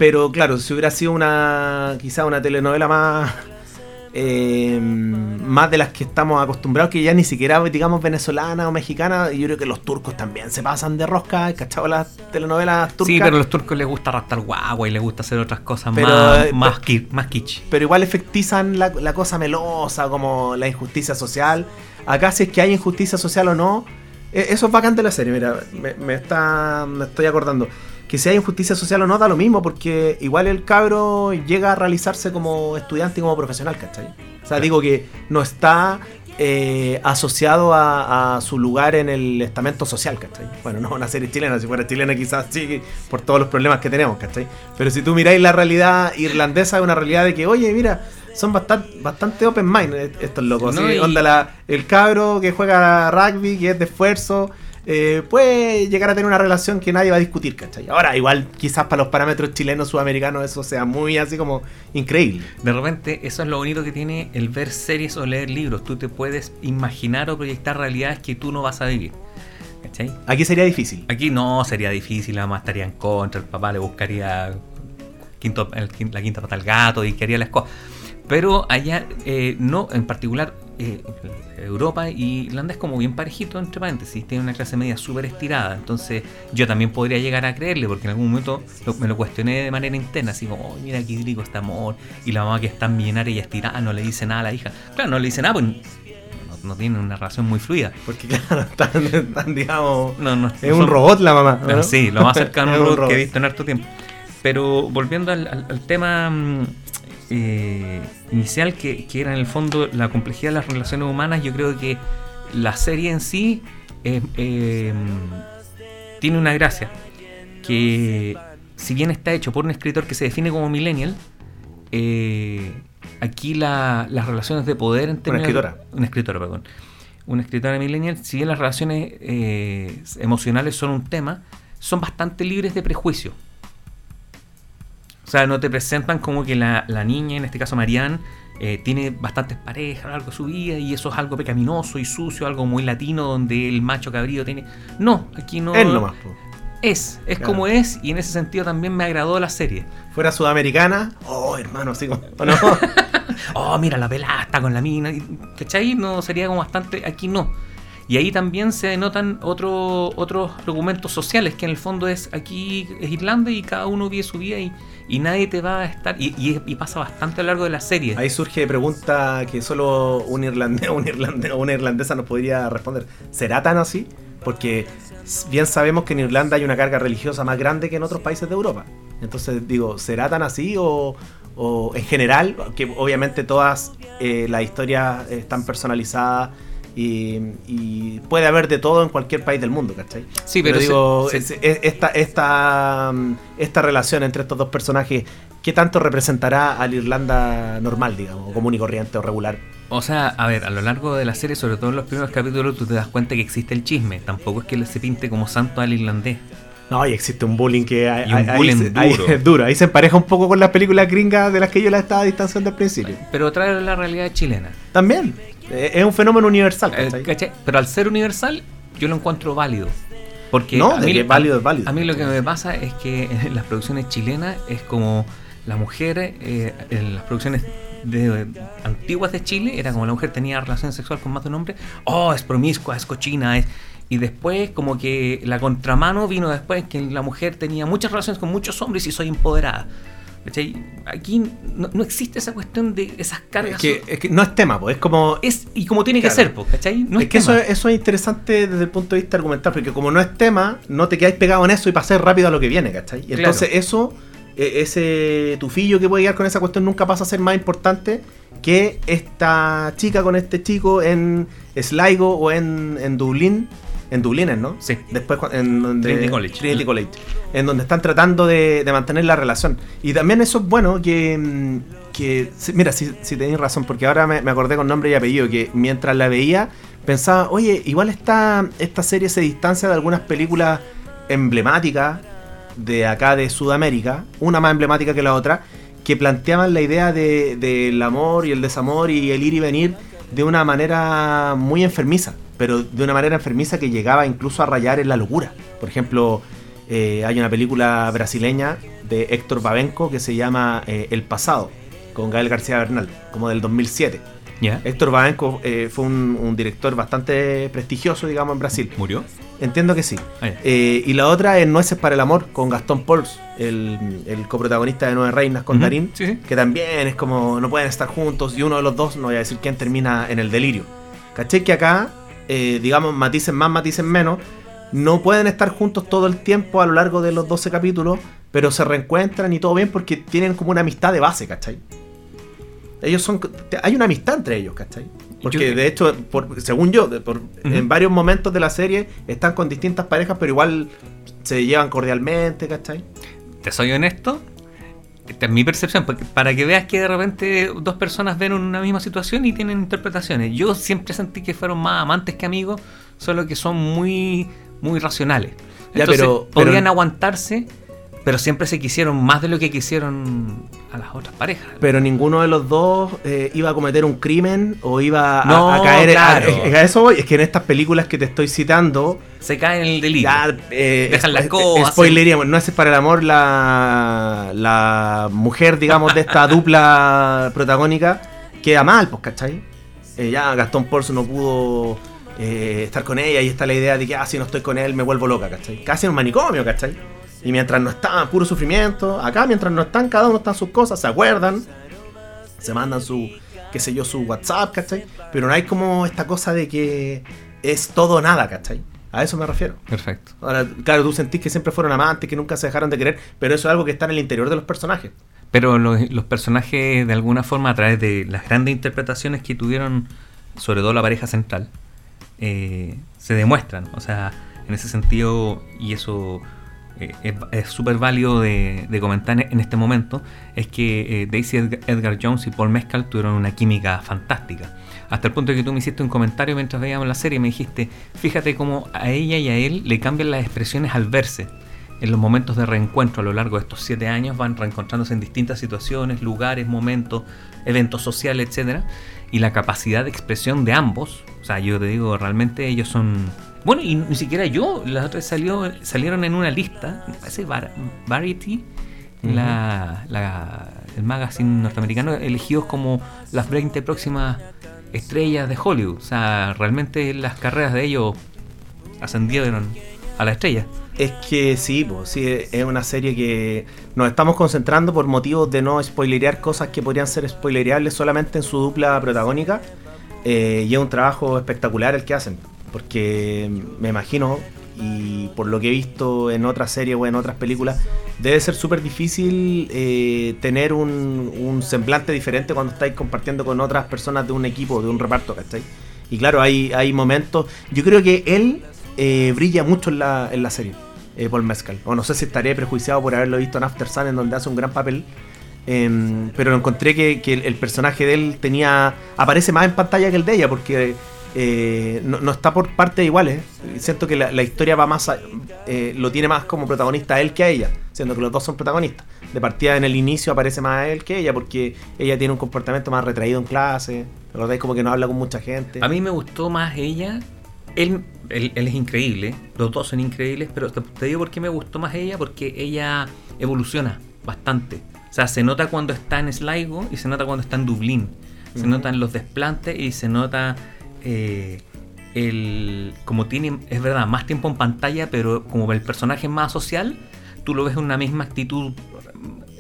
Pero claro, si hubiera sido una, quizá una telenovela más, eh, más de las que estamos acostumbrados, que ya ni siquiera, digamos, venezolana o mexicana, y yo creo que los turcos también se pasan de rosca, ¿cachado? Las telenovelas turcas. Sí, pero a los turcos les gusta raptar guagua y les gusta hacer otras cosas Pero, más, eh, más, ki- más kitsch. pero igual efectizan la, la cosa melosa, como la injusticia social. Acá, si es que hay injusticia social o no, eso es bacán de la serie. Mira, me, me está, me estoy acordando. Que si hay injusticia social o no, da lo mismo, porque igual el cabro llega a realizarse como estudiante y como profesional, ¿cachai? O sea, digo que no está eh, asociado a, a su lugar en el estamento social, ¿cachai? Bueno, no una serie chilena, si fuera chilena quizás sí, por todos los problemas que tenemos, ¿cachai? Pero si tú miráis la realidad irlandesa, es una realidad de que, oye, mira, son bastante, bastante open mind estos locos. No, ¿sí? y- Onda la- el cabro que juega rugby, que es de esfuerzo, eh, puede llegar a tener una relación que nadie va a discutir, ¿cachai? Ahora, igual quizás para los parámetros chilenos, sudamericanos, eso sea muy así como increíble. De repente, eso es lo bonito que tiene el ver series o leer libros. Tú te puedes imaginar o proyectar realidades que tú no vas a vivir. ¿Cachai? Aquí sería difícil. Aquí no sería difícil, la mamá estaría en contra, el papá le buscaría quinto, el la quinta pata al gato y quería las cosas. Pero allá, eh, no, en particular, eh, Europa y Irlanda es como bien parejito, entre paréntesis, tiene una clase media súper estirada. Entonces, yo también podría llegar a creerle, porque en algún momento lo- me lo cuestioné de manera interna, así como, "Ay, mira qué idílico este amor, y la mamá que es tan millonaria y estirada no le dice nada a la hija. Claro, no le dice nada, pues no, tienen una relación muy fluida. Porque, claro, están, están, digamos. No, no, Es son- un robot la mamá. ¿no? Sí, lo más cercano a Es un un robot que he visto en harto tiempo. Pero volviendo al, al- al tema mm, eh, inicial, que, que era en el fondo la complejidad de las relaciones humanas, yo creo que la serie en sí eh, eh, tiene una gracia. Que si bien está hecho por un escritor que se define como millennial, eh, aquí la- las relaciones de poder en términos- escritora. Una escritora, perdón. Una escritora millennial, si bien las relaciones emocionales son un tema, son bastante libres de prejuicio. O sea, no te presentan como que la, la niña, en este caso Marianne, eh, tiene bastantes parejas a lo largo de su vida y eso es algo pecaminoso y sucio, algo muy latino donde el macho cabrío tiene... No, aquí no... Es nomás. po. Es, es Claro. como es y en ese sentido también me agradó la serie. Fuera sudamericana, oh, hermano, así como. ¿o no? oh, mira, la pelada está con la mina. ¿Cachai? No sería como bastante. Aquí no. Y ahí también se denotan otro- otros argumentos sociales, que en el fondo es aquí es Irlanda y cada uno vive su vida y, y nadie te va a estar. Y, pasa bastante a lo largo de la serie. Ahí surge pregunta que solo un irlandés, un irlandés o una irlandesa nos podría responder. ¿Será tan así? Porque bien sabemos que en Irlanda hay una carga religiosa más grande que en otros países de Europa. Entonces digo, ¿será tan así o, o en general? Que obviamente todas eh, las historias están personalizadas Y, y puede haber de todo en cualquier país del mundo, ¿cachai? Sí, pero digo, se- es- se- es- esta, esta, mm, esta relación entre estos dos personajes, ¿qué tanto representará a la Irlanda normal, digamos, común y corriente o regular? O sea, a ver, a lo largo de la serie, sobre todo en los primeros capítulos, tú te das cuenta que existe el chisme. Tampoco es que se pinte como santo al irlandés. No, y existe un bullying que hay, un ahí ahí- es duro. Ahí se empareja un poco con las películas gringas de las que yo la estaba distanciando al principio. Pero trae la realidad chilena. También, eh, es un fenómeno universal, Eh. Pero al ser universal, yo lo encuentro válido. Porque No, a mí, que es válido, es válido. A mí lo que me pasa es que en las producciones chilenas es como la mujer, eh, en las producciones de, antiguas de Chile, era como la mujer tenía relación sexual con más de un hombre, oh, es promiscua, es cochina, es... Y después como que la contramano vino después que la mujer tenía muchas relaciones con muchos hombres y soy empoderada. ¿Cachai? Aquí no, no existe esa cuestión de esas Es cargas. que, es que no es tema, pues, es como... es, y como tiene que ser, po, ¿cachai? No es que eso, tema. es- eso es interesante desde el punto de vista argumental, porque como no es tema, no te quedáis pegado en eso y pasás rápido a lo que viene, ¿cachai? Y Claro. entonces eso, e- ese tufillo que puede llegar con esa cuestión nunca pasa a ser más importante que esta chica con este chico en Sligo o en, en Dublín. En Dublín, ¿no? Sí. Después en donde, Trinity College. Trinity College. En donde están tratando de, de mantener la relación. Y también eso es bueno que... mm, que mira, si, si tenéis razón, porque ahora me, me acordé con nombre y apellido, que mientras la veía, pensaba, oye, igual esta, esta serie se distancia de algunas películas emblemáticas de acá de Sudamérica, una más emblemática que la otra, que planteaban la idea de- del amor y el desamor y el ir y venir de una manera muy enfermiza, pero de una manera enfermiza que llegaba incluso a rayar en la locura. Por ejemplo, eh, hay una película brasileña de Héctor Babenco que se llama eh, El pasado, con Gael García Bernal, como del 2007. ¿Ya? Héctor Babenco eh, fue un, un director bastante prestigioso, digamos, en Brasil. ¿Murió? Entiendo que sí. Ah. Eh, y la otra es Nueces para el Amor, con Gastón Pauls, el, el coprotagonista de Nueve Reinas con Darín, sí, sí. que también es como no pueden estar juntos y uno de los dos, no voy a decir quién, termina en el delirio. ¿Caché que acá, eh, digamos, matices más, matices menos, no pueden estar juntos todo el tiempo a lo largo de los 12 capítulos, pero se reencuentran y todo bien porque tienen como una amistad de base, ¿cachai? Ellos son. Hay una amistad entre ellos, ¿cachai? Porque Yo- de hecho, por- según yo, en varios momentos de la serie están con distintas parejas, pero igual se llevan cordialmente, ¿cachai? Te soy honesto. Esta es mi percepción, porque- para que veas que de repente dos personas ven una misma situación y tienen interpretaciones. Yo siempre sentí que fueron más amantes que amigos, solo que son muy, muy racionales. Ya, pero- podrían pero- aguantarse, pero siempre se quisieron más de lo que quisieron a las otras parejas. Pero ninguno de los dos eh, iba a cometer un crimen o iba a, No, a caer. claro. A, a eso voy. Es que en estas películas que te estoy citando, Se cae en el delirio. ya. Eh, Dejan las eh, cosas. Spoileríamos. No es para el amor la, la mujer, digamos, de esta dupla protagónica queda mal, pues, ¿cachai? Eh, ya Gastón Porzo no pudo estar con ella y está la idea de que, ah, si no estoy con él me vuelvo loca, ¿cachai? Casi en un manicomio, ¿cachai? Y mientras no están, puro sufrimiento. Acá, mientras no están, cada uno está en sus cosas, se acuerdan, se mandan su, qué sé yo, su WhatsApp, ¿cachai? Pero no hay como esta cosa de que es todo o nada, ¿cachai? A eso me refiero. Perfecto. Ahora, claro, tú sentís que siempre fueron amantes, que nunca se dejaron de querer, pero eso es algo que está en el interior de los personajes. Pero los, los personajes, de alguna forma, a través de las grandes interpretaciones que tuvieron, sobre todo la pareja central, eh, se demuestran. O sea, en ese sentido, y eso es- es súper válido de, comentar en este momento, es que eh, Daisy Edgar, Jones y Paul Mescal tuvieron una química fantástica. Hasta el punto de que tú me hiciste un comentario mientras veíamos la serie y me dijiste, fíjate cómo a ella y a él le cambian las expresiones al verse en los momentos de reencuentro a lo largo de estos siete años van reencontrándose en distintas situaciones, lugares, momentos, eventos sociales, etcétera, y la capacidad de expresión de ambos, o sea, yo te digo, realmente ellos son bueno, y ni siquiera yo, las otras salió, salieron en una lista, ese Variety, la, la- el magazine norteamericano, elegidos como las 20 próximas estrellas de Hollywood. O sea, realmente las carreras de ellos ascendieron a la estrella. Es que sí, pues, sí, es una serie que nos estamos concentrando por motivos de no spoilerear cosas que podrían ser spoilereables solamente en su dupla protagónica. eh, y es un trabajo espectacular el que hacen, porque me imagino, y por lo que he visto en otras series o en otras películas, debe ser súper difícil eh, tener un, un semblante diferente cuando estáis compartiendo con otras personas de un equipo, de un reparto, ¿cachai? Y claro, hay, hay momentos. Yo creo que él eh, brilla mucho en la, en la serie, eh, Paul Mescal. O no sé si estaré prejuiciado por haberlo visto en After Sun, en donde hace un gran papel. Em, pero encontré que, el, el personaje de él tenía. aparece más en pantalla que el de ella, porque eh, no, no está por partes iguales. Siento que la, la historia va más. a- eh, lo tiene más como protagonista a él que a ella, siendo que los dos son protagonistas. De partida en el inicio aparece más a él que ella, porque ella tiene un comportamiento más retraído en clase. ¿Verdad? Como que no habla con mucha gente. A mí me gustó más ella. Él, él, él es increíble, los dos son increíbles, pero te, te digo por qué me gustó más ella, porque ella evoluciona bastante. O sea, se nota cuando está en Sligo y se nota cuando está en Dublín. Se Ujú. notan los desplantes y se nota eh, el. Como tiene, es verdad, más tiempo en pantalla, pero como el personaje es más social, tú lo ves en una misma actitud.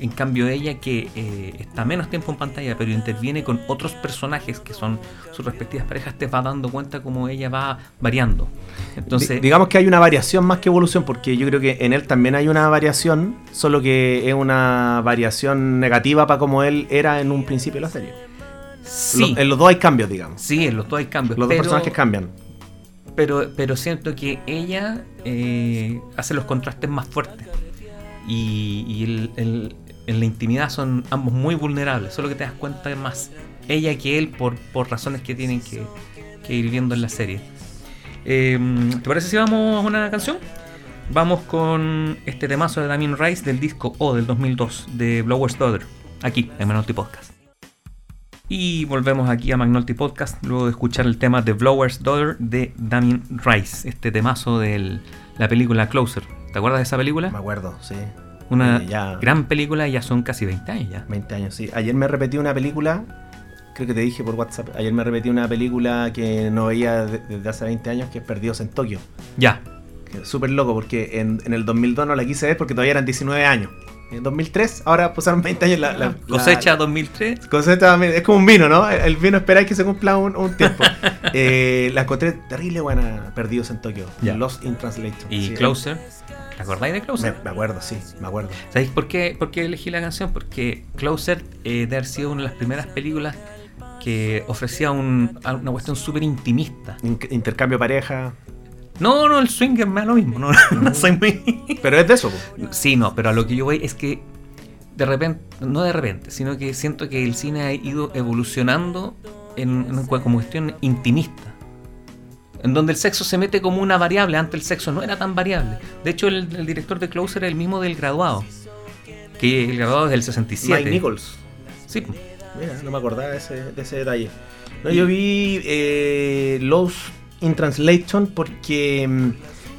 En cambio, ella que eh, está menos tiempo en pantalla, pero interviene con otros personajes que son sus respectivas parejas, te va dando cuenta cómo ella va variando. Entonces, Di- digamos que hay una variación más que evolución, porque yo creo que en él también hay una variación, solo que es una variación negativa para como él era en un principio de la serie. Sí, Lo- en los dos hay cambios, digamos. sí, en los dos hay cambios. Los dos personajes cambian. pero, pero siento que ella eh, hace los contrastes más fuertes. Y, y el- el- en la intimidad son ambos muy vulnerables. Solo que te das cuenta más ella que él por, por razones que tienen que, que ir viendo en la serie. Eh, ¿Te parece si vamos a una canción? Vamos con este temazo de Damien Rice del disco O del 2002 de Blower's Daughter. Aquí, en Manolti Podcast. Y volvemos aquí a Magnolti Podcast luego de escuchar el tema de Blower's Daughter de Damien Rice, este temazo de la película Closer. ¿Te acuerdas de esa película? Me acuerdo, sí. Una Eh, ya gran película, ya son casi 20 años ya. 20 años, sí. Ayer me repetí una película, creo que te dije por WhatsApp, ayer me repetí una película que no veía de- desde hace 20 años, que es Perdidos en Tokio. Ya, Súper loco, porque en, en el 2002 no la quise ver porque todavía eran 19 años. En 2003, ahora pasaron 20 años la, la- cosecha la- 2003. Cosecha, es como un vino, ¿no? El, vino esperáis que se cumpla un, un tiempo. Eh, la encontré terrible buena, Perdidos en Tokio. Lost in Translation. Y Sí, Closer. ¿Te acordáis de Closer? me acuerdo, sí, me acuerdo. ¿Sabéis por qué, por qué elegí la canción? Porque Closer eh, debe haber sido una de las primeras películas que ofrecía un- una cuestión súper intimista. In- intercambio de pareja. No, no, el swinger me da lo mismo. No, no soy muy. Pero es de eso, po. Sí, no, pero a lo que yo voy es que de repente, no de repente, sino que siento que el cine ha ido evolucionando en, en como cuestión intimista. En donde el sexo se mete como una variable, antes el sexo no era tan variable. De hecho, el, el director de Closer es el mismo del graduado. Que el graduado es del 67. Mike Nichols. Sí, Mira, no me acordaba de ese, de ese detalle. No, yo vi eh, Lost in Translation porque mm,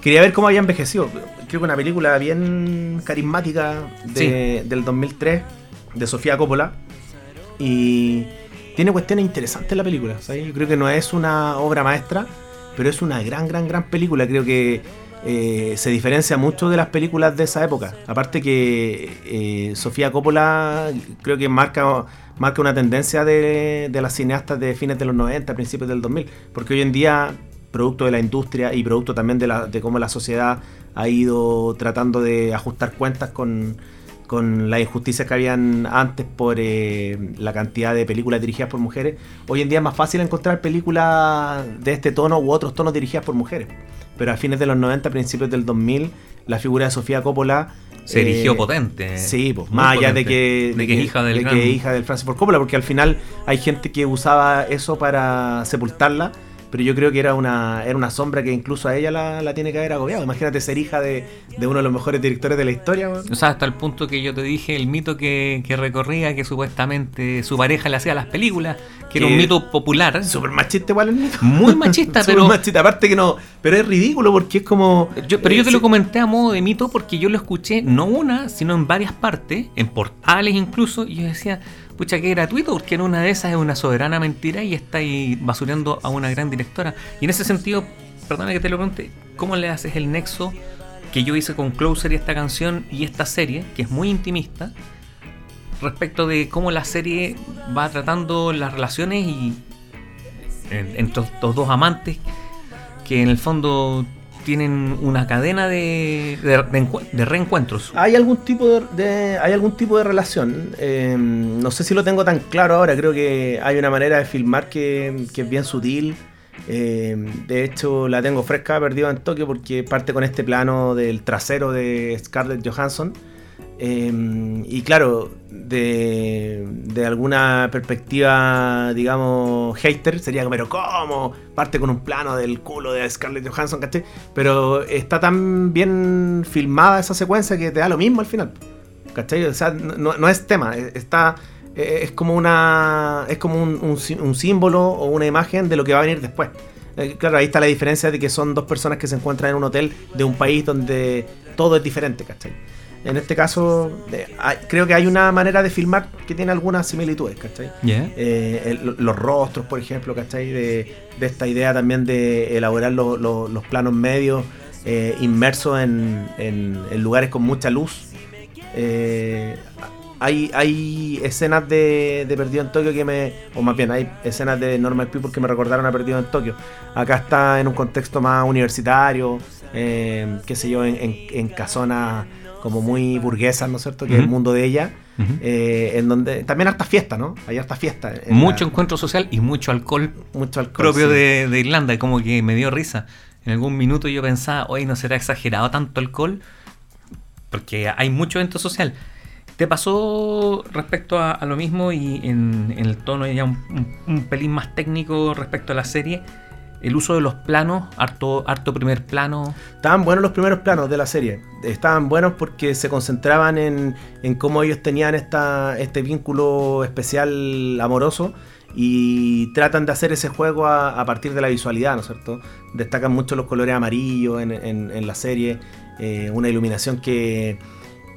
quería ver cómo había envejecido. Creo que una película bien carismática de- del 2003 de Sofía Coppola. Y tiene cuestiones interesantes la película. ¿sabes? Yo creo que no es una obra maestra, pero es una gran, gran, gran película. Creo que eh, se diferencia mucho de las películas de esa época. Aparte que eh, Sofía Coppola creo que marca, marca una tendencia de, de las cineastas de fines de los 90, principios del 2000. Porque hoy en día, producto de la industria y producto también de, la, de cómo la sociedad ha ido tratando de ajustar cuentas con, con las injusticias que habían antes por eh, la cantidad de películas dirigidas por mujeres, hoy en día es más fácil encontrar películas de este tono u otros tonos dirigidas por mujeres. Pero a fines de los 90, principios del 2000, la figura de Sofía Coppola se eh, erigió potente. Sí, pues, más allá de que, De que es hija del de gran- que hija del Francis Ford Coppola, porque al final hay gente que usaba eso para sepultarla, pero yo creo que era una, era una sombra que incluso a ella la, la tiene que haber agobiado. Imagínate ser hija de, de uno de los mejores directores de la historia. O sea, hasta el punto que yo te dije, el mito que, que recorría, que supuestamente su pareja le hacía las películas, que era un mito popular. Súper machista igual el mito. Muy machista, pero machista. Aparte que no, pero es ridículo porque es como... Yo- pero yo eh, te lo sí, comenté a modo de mito porque yo lo escuché no una, sino en varias partes, en portales incluso, y yo decía, pucha, que gratuito, porque en una de esas es una soberana mentira y está ahí basureando a una gran directora. Y en ese sentido, perdona que te lo pregunte, ¿cómo le haces el nexo que yo hice con Closer y esta canción y esta serie, que es muy intimista, respecto de cómo la serie va tratando las relaciones y en- entre estos dos amantes que en el fondo tienen una cadena de, de, de encue- de reencuentros. Hay algún tipo de, de- hay algún tipo de relación. eh, no sé si lo tengo tan claro ahora. Creo que hay una manera de filmar que, es bien sutil. Eh, de hecho, la tengo fresca, perdido en Tokio, porque parte con este plano del trasero de Scarlett Johansson. Eh, y claro, de, de alguna perspectiva, digamos, hater, sería pero ¿cómo? Parte con un plano del culo de Scarlett Johansson, ¿cachai? Pero está tan bien filmada esa secuencia que te da lo mismo al final. ¿Cachai? O sea, no, no es tema, está eh, es como una es como un, un un símbolo o una imagen de lo que va a venir después. Eh, claro, ahí está la diferencia de que son dos personas que se encuentran en un hotel de un país donde todo es diferente, ¿cachai? En este caso, eh, hay- creo que hay una manera de filmar que tiene algunas similitudes, ¿cachai? Eh, el- los rostros, por ejemplo, ¿cachai? De, de esta idea también de elaborar lo- lo- los planos medios eh, inmersos en, en- en lugares con mucha luz. Eh, hay, hay escenas de, de Perdido en Tokio que me. O más bien, hay escenas de Normal People que me recordaron a Perdido en Tokio. Acá está en un contexto más universitario, eh, qué sé yo, en, en, en casonas como muy burguesas, ¿no es cierto? Que es el mundo de ella. Ujú. eh, en donde también harta fiesta, ¿no? Hay harta fiesta. en Mucho la- encuentro social y mucho alcohol mucho alcohol. propio sí. de, de Irlanda, como que me dio risa. En algún minuto yo pensaba, oye, ¿no será exagerado tanto alcohol? Porque hay mucho evento social. ¿Te pasó respecto a, a lo mismo y en, en el tono ya un, un- un pelín más técnico respecto a la serie? El uso de los planos, harto, harto primer plano. Estaban buenos los primeros planos de la serie. Estaban buenos porque se concentraban en, en cómo ellos tenían esta, este vínculo especial amoroso y tratan de hacer ese juego a, a partir de la visualidad, ¿no es cierto? Destacan mucho los colores amarillos en, en- la serie, eh, una iluminación que,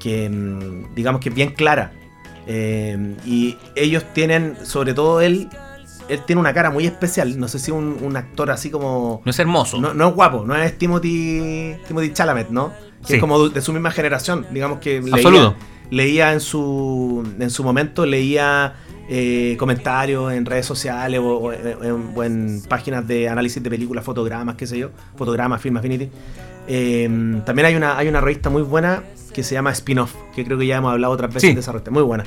que, mm, digamos que es bien clara. Eh, y ellos tienen, sobre todo él, él tiene una cara muy especial. No sé si un, un actor así como... No es hermoso. No, no es guapo, no es Timothy, Timothy Chalamet, ¿no? Que Sí. es como de su misma generación, digamos que leía, Absoluto. leía en su en su momento, leía eh, comentarios en redes sociales o, o en, o en páginas de análisis de películas, fotogramas, qué sé yo, fotogramas, Film Affinity. Eh, también hay una, hay una revista muy buena que se llama Spin-Off, que creo que ya hemos hablado otras veces Sí. de esa revista, muy buena.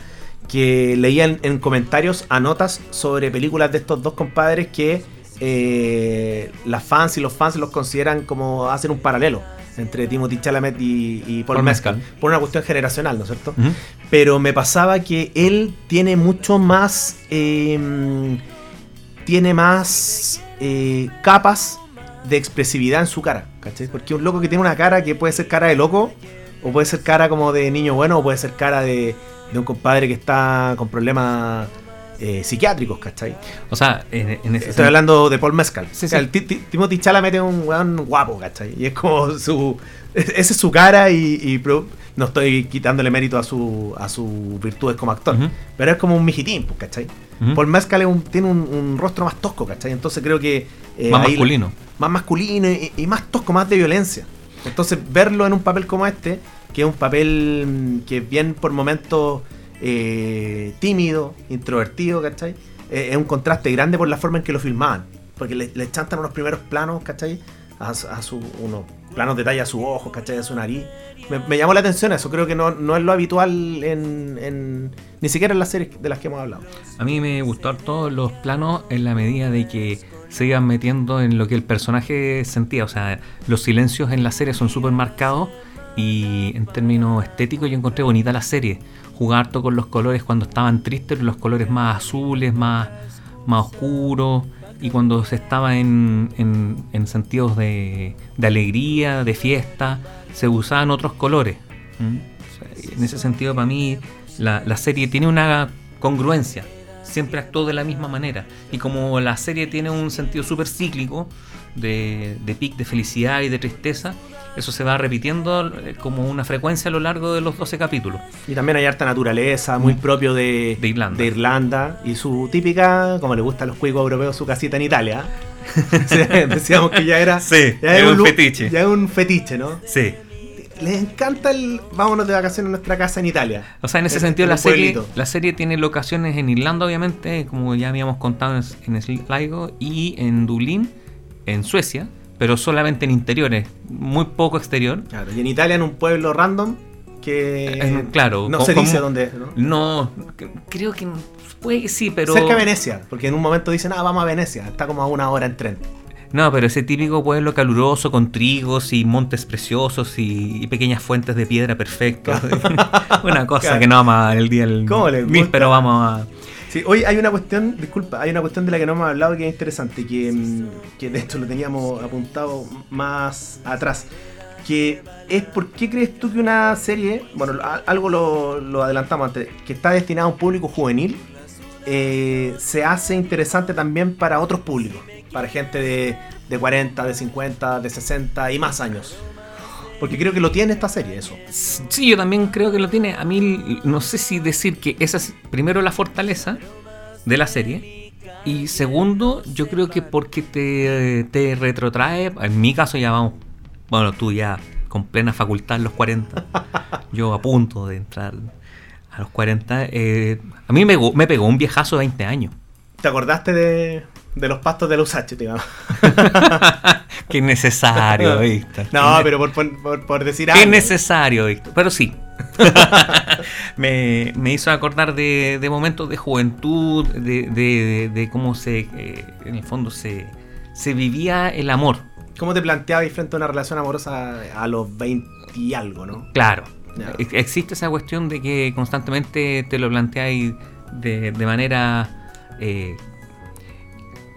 Que leía en, en comentarios a notas sobre películas de estos dos compadres que eh, las fans y los fans los consideran como hacen un paralelo entre Timothy Chalamet y, y Paul, Paul Mescal, Mescal. por una cuestión generacional, ¿no es cierto? Pero me pasaba que él tiene mucho más. eh, tiene más eh, capas de expresividad en su cara, ¿cachai? Porque un loco que tiene una cara que puede ser cara de loco, o puede ser cara como de niño bueno, o puede ser cara de, de un compadre que está con problemas eh, psiquiátricos, ¿cachai? O sea, en, en ese Estoy hablando de Paul Mescal. Sí, sí. el Ti- Ti- Timothy Chalamet es un weón guapo, ¿cachai? Y es como su. Esa es su cara y, y no estoy quitándole mérito a su a sus virtudes como actor. Pero es como un mijitín, pues, ¿cachai? Ujú. Paul Mescal un- tiene un, un rostro más tosco, ¿cachai? Entonces creo que. eh, Más masculino. Más masculino y, y más tosco, más de violencia. Entonces verlo en un papel como este, que es un papel mm, que es bien por momentos eh, tímido, introvertido, ¿cachai? Eh, es un contraste grande por la forma en que lo filmaban. Porque le, le chantan unos primeros planos, ¿cachai? A, a su, unos planos detalle a su ojo, ¿cachai? A su nariz. Me, me llamó la atención eso. Creo que no, no es lo habitual en, en- Ni siquiera en las series de las que hemos hablado. A mí me gustó todos los planos en la medida de que se iban metiendo en lo que el personaje sentía. O sea, los silencios en la serie son súper marcados y en términos estéticos yo encontré bonita la serie. Jugar harto con los colores cuando estaban tristes, los colores más azules, más, más oscuros. Y cuando se estaba en, en- en sentidos de, de alegría, de fiesta, se usaban otros colores. ¿Mm? O en ese sentido, para mí, la, la serie tiene una congruencia. Siempre actuó de la misma manera. Y como la serie tiene un sentido súper cíclico, de, de pic de felicidad y de tristeza, eso se va repitiendo eh, como una frecuencia a lo largo de los 12 capítulos. Y también hay harta naturaleza, muy propio de, Mm. De Irlanda. de Irlanda. Y su típica, como le gusta a los cuicos europeos, su casita en Italia. Sí, Decíamos que ya era. Sí, ya es un fetiche. Ya es un fetiche, ¿no? Sí. Les encanta el. Vámonos de vacaciones a nuestra casa en Italia. O sea, en ese En- sentido en la serie, la serie tiene locaciones en Irlanda, obviamente, como ya habíamos contado en, en Sligo, y en Dublín, en Suecia, pero solamente en interiores, muy poco exterior. Claro, y en Italia, en un pueblo random, que. Eh, claro, No se dice dónde es, ¿no? No, creo que puede que sí, pero... Cerca de Venecia, porque en un momento dicen, ah, vamos a Venecia. Está como a una hora en tren. No, pero ese típico pueblo caluroso con trigos y montes preciosos y, y pequeñas fuentes de piedra perfectas. Una cosa Claro. que no vamos a el día del ¿Cómo le mil, gusta? pero vamos a. Sí, hoy hay una cuestión, disculpa, hay una cuestión de la que no hemos hablado que es interesante, que, mm, de hecho lo teníamos apuntado más atrás. Que es por qué crees tú que una serie, bueno, algo lo, lo adelantamos antes, que está destinada a un público juvenil, eh, se hace interesante también para otros públicos, para gente de, de 40, de 50, de 60 y más años. Porque creo que lo tiene esta serie, eso. Sí, yo también creo que lo tiene. A mí, no sé si decir que esa es primero la fortaleza de la serie. Y segundo, yo creo que porque te, te retrotrae. En mi caso, ya vamos. Bueno, tú ya con plena facultad en los 40. yo a punto de entrar a los 40. eh, a mí me pegó un viejazo de 20 años. ¿Te acordaste de, de los pastos de los H, digamos? Qué necesario, Víctor. No, pero por, por, decir Qué algo. necesario, Víctor. Pero sí. me, me hizo acordar de, de momentos de juventud, de, de- de cómo se, eh, en el fondo, se, se vivía el amor. ¿Cómo te planteabas frente a una relación amorosa a los 20 y algo, no? Claro. Existe esa cuestión de que constantemente te lo planteáis de, de manera. eh,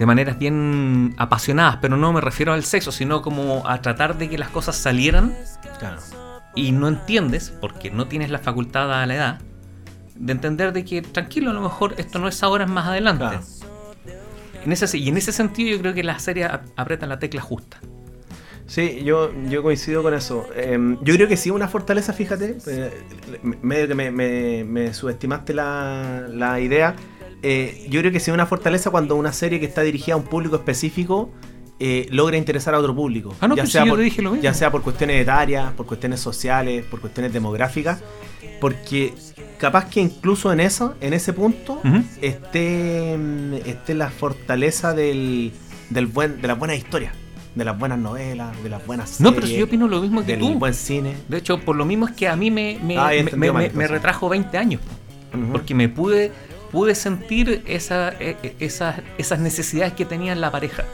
de maneras bien apasionadas, pero no me refiero al sexo, sino como a tratar de que las cosas salieran Claro. y no entiendes, porque no tienes la facultad a la edad, de entender de que tranquilo, a lo mejor esto no es ahora, es más adelante. Claro. En ese, y en ese sentido yo creo que la serie ap- aprieta la tecla justa. Sí, yo, yo coincido con eso. Em, yo creo que sí, una fortaleza, fíjate. eh, medio que me, me- me subestimaste la, la idea. Eh, yo creo que sí, una fortaleza cuando una serie que está dirigida a un público específico eh, logra interesar a otro público. Ah, no, pues sí, yo te dije lo mismo. ya sea por cuestiones etarias, por cuestiones sociales, por cuestiones demográficas. Porque capaz que incluso en eso, en ese punto, esté, esté la fortaleza del, del buen, de las buenas historias, de las buenas novelas, de las buenas No, pero si series, yo opino lo mismo que del tú. buen cine. De hecho, por lo mismo es que a mí me, me, Ah, ya me- me- mal, retrajo 20 años. Porque me pude, pude sentir esa, eh, eh, esas, esas necesidades que tenía la pareja.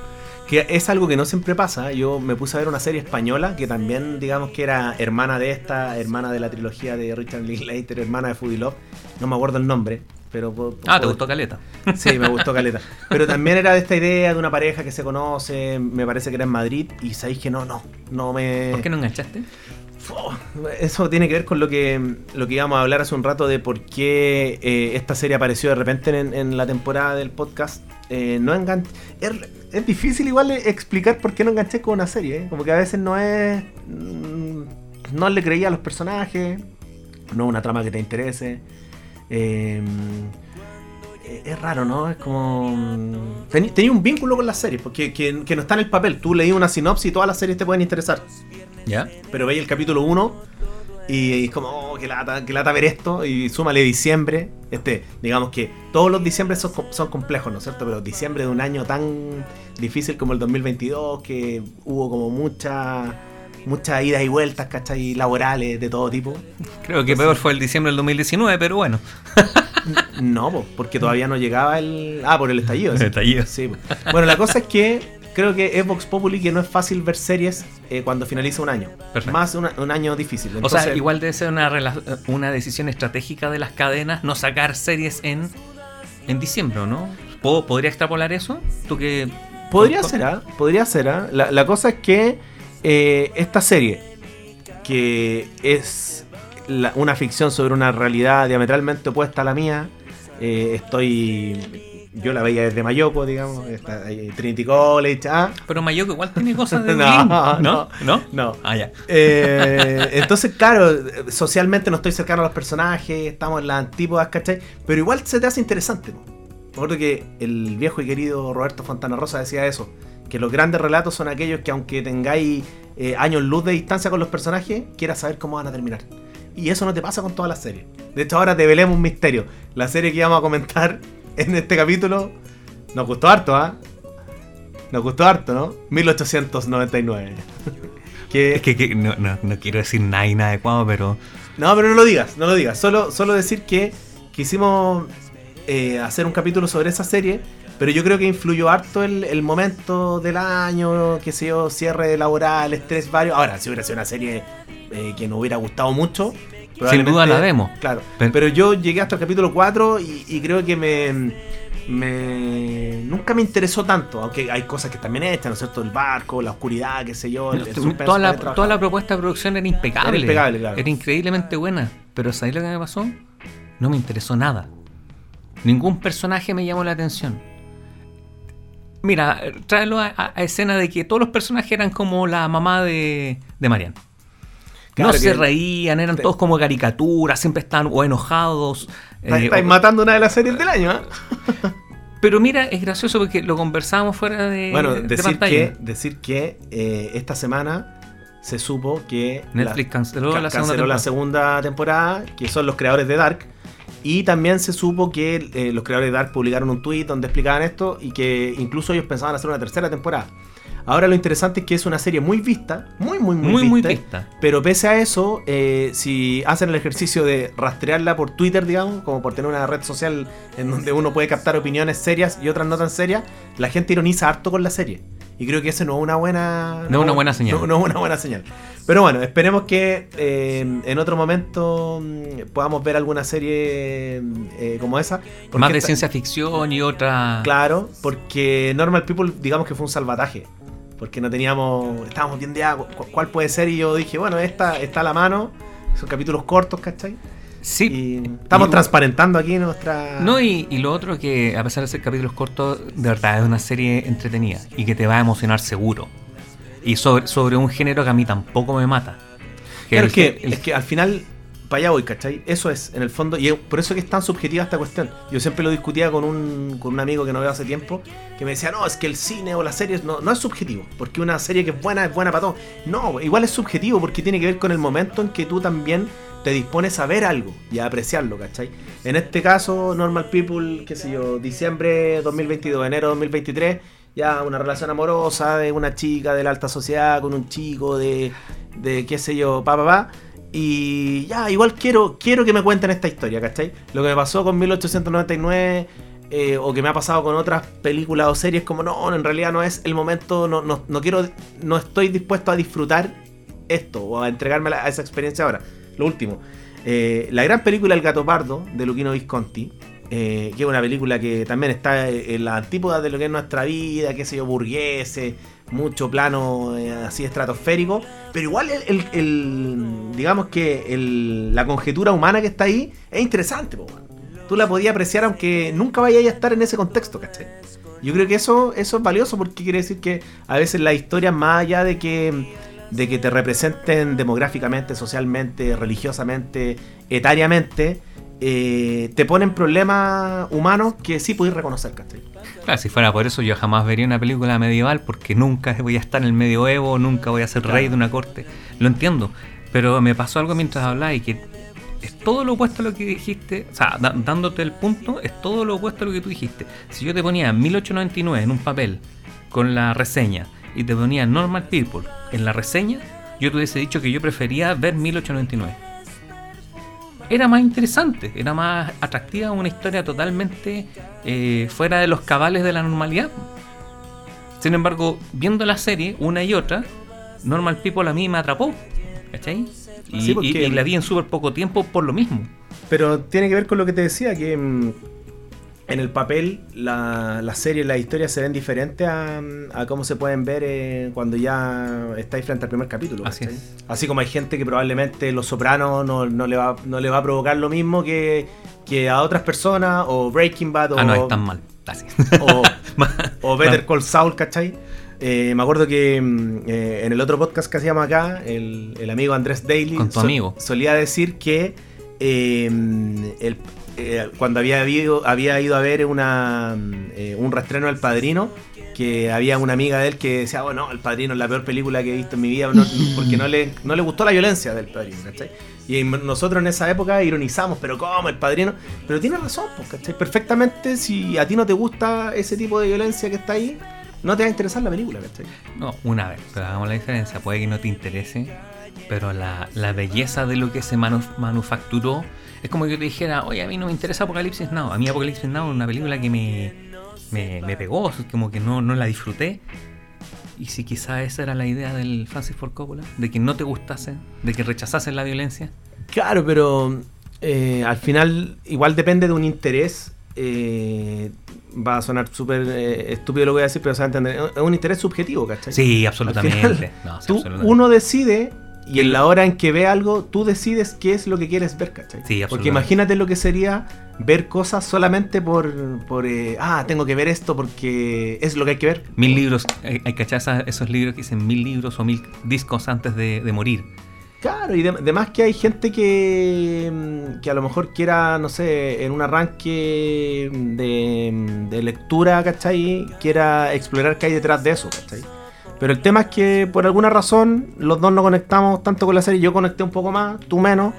Que es algo que no siempre pasa. Yo me puse a ver una serie española que también, digamos que era hermana de esta, hermana de la trilogía de Richard Linklater, hermana de Foodie Love. No me acuerdo el nombre, pero. Ah, ¿te gustó Caleta? Sí, me gustó Caleta. Pero también era de esta idea de una pareja que se conoce, me parece que era en Madrid, y sabéis que no, no, no me... ¿Por qué no enganchaste? Eso tiene que ver con lo que, lo que íbamos a hablar hace un rato de por qué eh, esta serie apareció de repente en, en la temporada del podcast. Eh, no engan- es, difícil igual explicar por qué no enganché con una serie. ¿eh? Como que a veces no es... mm, No le creía a los personajes, no es una trama que te interese. Eh, eh, es raro, ¿no? Es como... mm, Tenía un vínculo con las series, porque que, que no está en el papel. Tú leí una sinopsis y todas las series te pueden interesar. ¿Ya? Pero veis el capítulo 1 y es como, oh, qué lata, lata ver esto. Y súmale diciembre. Este, digamos que todos los diciembres son, son complejos, ¿no es cierto? Pero diciembre de un año tan difícil como el 2022, que hubo como mucha muchas idas y vueltas, ¿cachai? Laborales de todo tipo. Creo que peor fue el diciembre del 2019, pero bueno. No, po, porque todavía no llegaba el. Ah, por el estallido. El estallido. Sí. Bueno, la cosa es que creo que es Vox Populi que no es fácil ver series eh, cuando finaliza un año. Perfecto. Más una- un año difícil. o sea, igual debe ser una, una decisión estratégica de las cadenas no sacar series en, en diciembre, ¿o ¿no? ¿Puedo- ¿Podría extrapolar eso? ¿Tú que Podría ser, ¿ah? Podría ser, ¿ah? La, la cosa es que eh, esta serie, que es la- una ficción sobre una realidad diametralmente opuesta a la mía, eh, estoy. Yo la veía desde Mayoco, digamos, está ahí, Trinity College, ¿ah? Pero Mayoko igual tiene cosas de No, no, ¿no? ¿No? No. Ah, ya. Eh, entonces, claro, socialmente no estoy cercano a los personajes, estamos en las antípodas, ¿cachai? Pero igual se te hace interesante. Me acuerdo que el viejo y querido Roberto Fontana Rosa decía eso, que los grandes relatos son aquellos que aunque tengáis eh, años luz de distancia con los personajes, quieras saber cómo van a terminar. Y eso no te pasa con todas las series. De hecho, ahora te velemos un misterio. La serie que íbamos a comentar en este capítulo nos gustó harto, ¿ah? Nos gustó harto, ¿no? 1899. que Es que, que no, no, no quiero decir nada inadecuado, pero no, pero no lo digas, no lo digas. Solo, solo decir que quisimos eh, hacer un capítulo sobre esa serie Pero yo creo que influyó harto el, el momento del año, que sé yo, cierre laboral, estrés varios. Ahora, si hubiera sido una serie eh, que nos hubiera gustado mucho. Probablemente- duda la vemos. Claro. Pero- Pero, yo llegué hasta el capítulo 4 y, y creo que me, me. Nunca me interesó tanto. Aunque hay cosas que también están, ¿no es cierto? El barco, la oscuridad, qué sé yo. el- el suspenso toda, la, toda propuesta de producción era impecable. Era impecable, claro. Era increíblemente buena. Pero ¿sabéis lo que me pasó? No me interesó nada. Ningún personaje me llamó la atención. Mira, tráelo a, a- a escena de que todos los personajes eran como la mamá de, de Marian. Claro no se reían, eran te- todos como caricaturas, siempre estaban o enojados. Está- eh, Estáis o- matando una de las series del año, ¿eh? Pero mira, es gracioso porque lo conversábamos fuera de, Bueno, de decir pantalla. que, decir que eh, esta semana se supo que Netflix canceló ca- la segunda canceló la temporada. segunda temporada, que son los creadores de Dark. Y también se supo que eh, los creadores de Dark publicaron un tweet donde explicaban esto y que incluso ellos pensaban hacer una tercera temporada. Ahora lo interesante es que es una serie muy vista, muy, muy, muy, Muy, muy vista. vista. Pero pese a eso, eh, si hacen el ejercicio de rastrearla por Twitter, digamos, como por tener una red social en donde uno puede captar opiniones serias y otras no tan serias, la gente ironiza harto con la serie. Y creo que eso no es una buena... No una buena señal. No, no es una buena señal. Pero bueno, esperemos que eh, en otro momento mm, podamos ver alguna serie eh, como esa. Más de esta- ciencia ficción y otra. Claro, porque Normal People, digamos que fue un salvataje. Porque no teníamos. Estábamos bien de cu- ¿Cuál puede ser? Y yo dije, bueno, esta está a la mano. Son capítulos cortos, ¿cachai? Sí. Y estamos Y- transparentando aquí nuestra. No, y, y lo otro que a pesar de ser capítulos cortos, de verdad es una serie entretenida y que te va a emocionar seguro. Y sobre, sobre un género que a mí tampoco me mata. Claro, el es, que, el- es que al final, para allá voy, ¿cachai? Eso es, en el fondo, y es por eso que es tan subjetiva esta cuestión. Yo siempre lo discutía con un, con un amigo que no veo hace tiempo, que me decía, no, es que el cine o las series no, no es subjetivo, porque una serie que es buena es buena para todos. No, igual es subjetivo porque tiene que ver con el momento en que tú también te dispones a ver algo y a apreciarlo, ¿cachai? En este caso, Normal People, qué sé yo, diciembre 2022, enero 2023, ya una relación amorosa de una chica de la alta sociedad con un chico de, de qué sé yo, pa, pa, pa. Y ya, igual quiero, quiero que me cuenten esta historia, ¿cachai? Lo que me pasó con 1899 eh, o que me ha pasado con otras películas o series como no, en realidad no es el momento, no, no, no quiero, no estoy dispuesto a disfrutar esto o a entregarme a esa experiencia ahora. Lo último, eh, la gran película El gato pardo de Luquino Visconti, eh, que es una película que también está en la antípoda de lo que es nuestra vida, qué sé yo, burgueses, mucho plano eh, así estratosférico, pero igual el, el- digamos que el- la conjetura humana que está ahí es interesante, po, tú la podías apreciar aunque nunca vayas a estar en ese contexto, ¿cachai? Yo creo que eso, eso es valioso porque quiere decir que a veces las historias, más allá de que, de que te representen demográficamente, socialmente, religiosamente, etariamente, eh, te ponen problemas humanos que sí podéis reconocer, ¿cachai? Claro, si fuera por eso yo jamás vería una película medieval porque nunca voy a estar en el medioevo, nunca voy a ser rey de una corte. Lo entiendo, pero me pasó algo mientras hablaba y que es todo lo opuesto a lo que dijiste, o sea, da- dándote el punto, es todo lo opuesto a lo que tú dijiste. Si yo te ponía 1899 en un papel con la reseña y te ponía Normal People en la reseña, yo te hubiese dicho que yo prefería ver 1899 era más interesante, era más atractiva, una historia totalmente eh, fuera de los cabales de la normalidad. Sin embargo, viendo la serie una y otra, Normal People a mí me atrapó. ¿Cachai? Y, Sí, porque- y- y la vi en súper poco tiempo por lo mismo. Pero tiene que ver con lo que te decía, que mm, en el papel la, la serie, las historias se ven diferentes a, a cómo se pueden ver eh, cuando ya estáis frente al primer capítulo. Así es. Así como hay gente que probablemente Los Sopranos no, no le, va, no le va a provocar lo mismo que, que a otras personas, o Breaking Bad, o, Ah, no, es tan mal. Así. o, o Better Call Saul, ¿cachai? Eh, me acuerdo que mm, eh, en el otro podcast que hacíamos acá, el, el amigo Andrés Daly Con tu amigo. solía decir que eh, el- eh, cuando había, habido, había ido a ver una, eh, un reestreno del Padrino, que había una amiga de él que decía, bueno, El Padrino es la peor película que he visto en mi vida, no- porque no le, no le gustó la violencia del Padrino, ¿cachai? Y nosotros en esa época ironizamos, pero ¿cómo el Padrino? Pero tiene razón, pues, ¿cachai? Perfectamente, si a ti no te gusta ese tipo de violencia que está ahí, no te va a interesar la película, ¿cachai? No, una vez, pero hagamos la diferencia. Puede que no te interese, pero la, la belleza de lo que se manu- manufacturó es como que yo te dijera, oye, a mí no me interesa Apocalipsis Now. A mí Apocalipsis Now es una película que me, me, me pegó, como que no, no la disfruté. Y si quizá esa era la idea del Francis Ford Coppola, de que no te gustase, de que rechazasen la violencia. Claro, pero eh, al final igual depende de un interés. eh, va a sonar súper eh, estúpido lo que voy a decir, pero se va a entender. Es un interés subjetivo, ¿cachai? Sí, absolutamente. final, No, sí, tú, absolutamente. uno decide y en la hora en que ve algo, tú decides qué es lo que quieres ver, ¿cachai? Sí, Porque imagínate lo que sería ver cosas solamente por, por eh, ah, tengo que ver esto porque es lo que hay que ver. Mil libros, hay, hay esos libros que dicen mil libros o mil discos antes de, de morir. Claro, y de- además que hay gente que, mm, que a lo mejor quiera, no sé, en un arranque de, de lectura, ¿cachai? Quiera explorar qué hay detrás de eso, ¿cachai? Pero el tema es que por alguna razón los dos no conectamos tanto con la serie. Yo conecté un poco más, tú menos.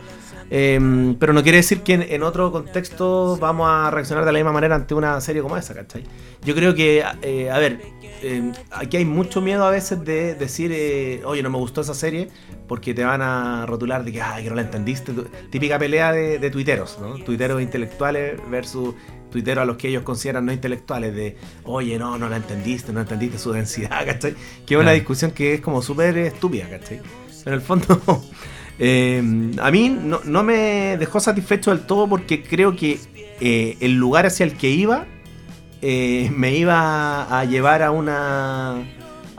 Eh, pero no quiere decir que en, en otro contexto vamos a reaccionar de la misma manera ante una serie como esa, ¿cachai? Yo creo que, eh, a ver, eh, aquí hay mucho miedo a veces de decir, eh, oye, no me gustó esa serie, porque te van a rotular de que, ay, que no la entendiste. Típica pelea de, de tuiteros, ¿no? Tuiteros intelectuales versus tuiteros a los que ellos consideran no intelectuales, de, oye, no, no la entendiste, no entendiste su densidad, ¿cachai? Que es una discusión que es como súper estúpida, ¿cachai? En el fondo, eh, a mí no, no me dejó satisfecho del todo porque creo que eh, el lugar hacia el que iba eh, me iba a llevar a una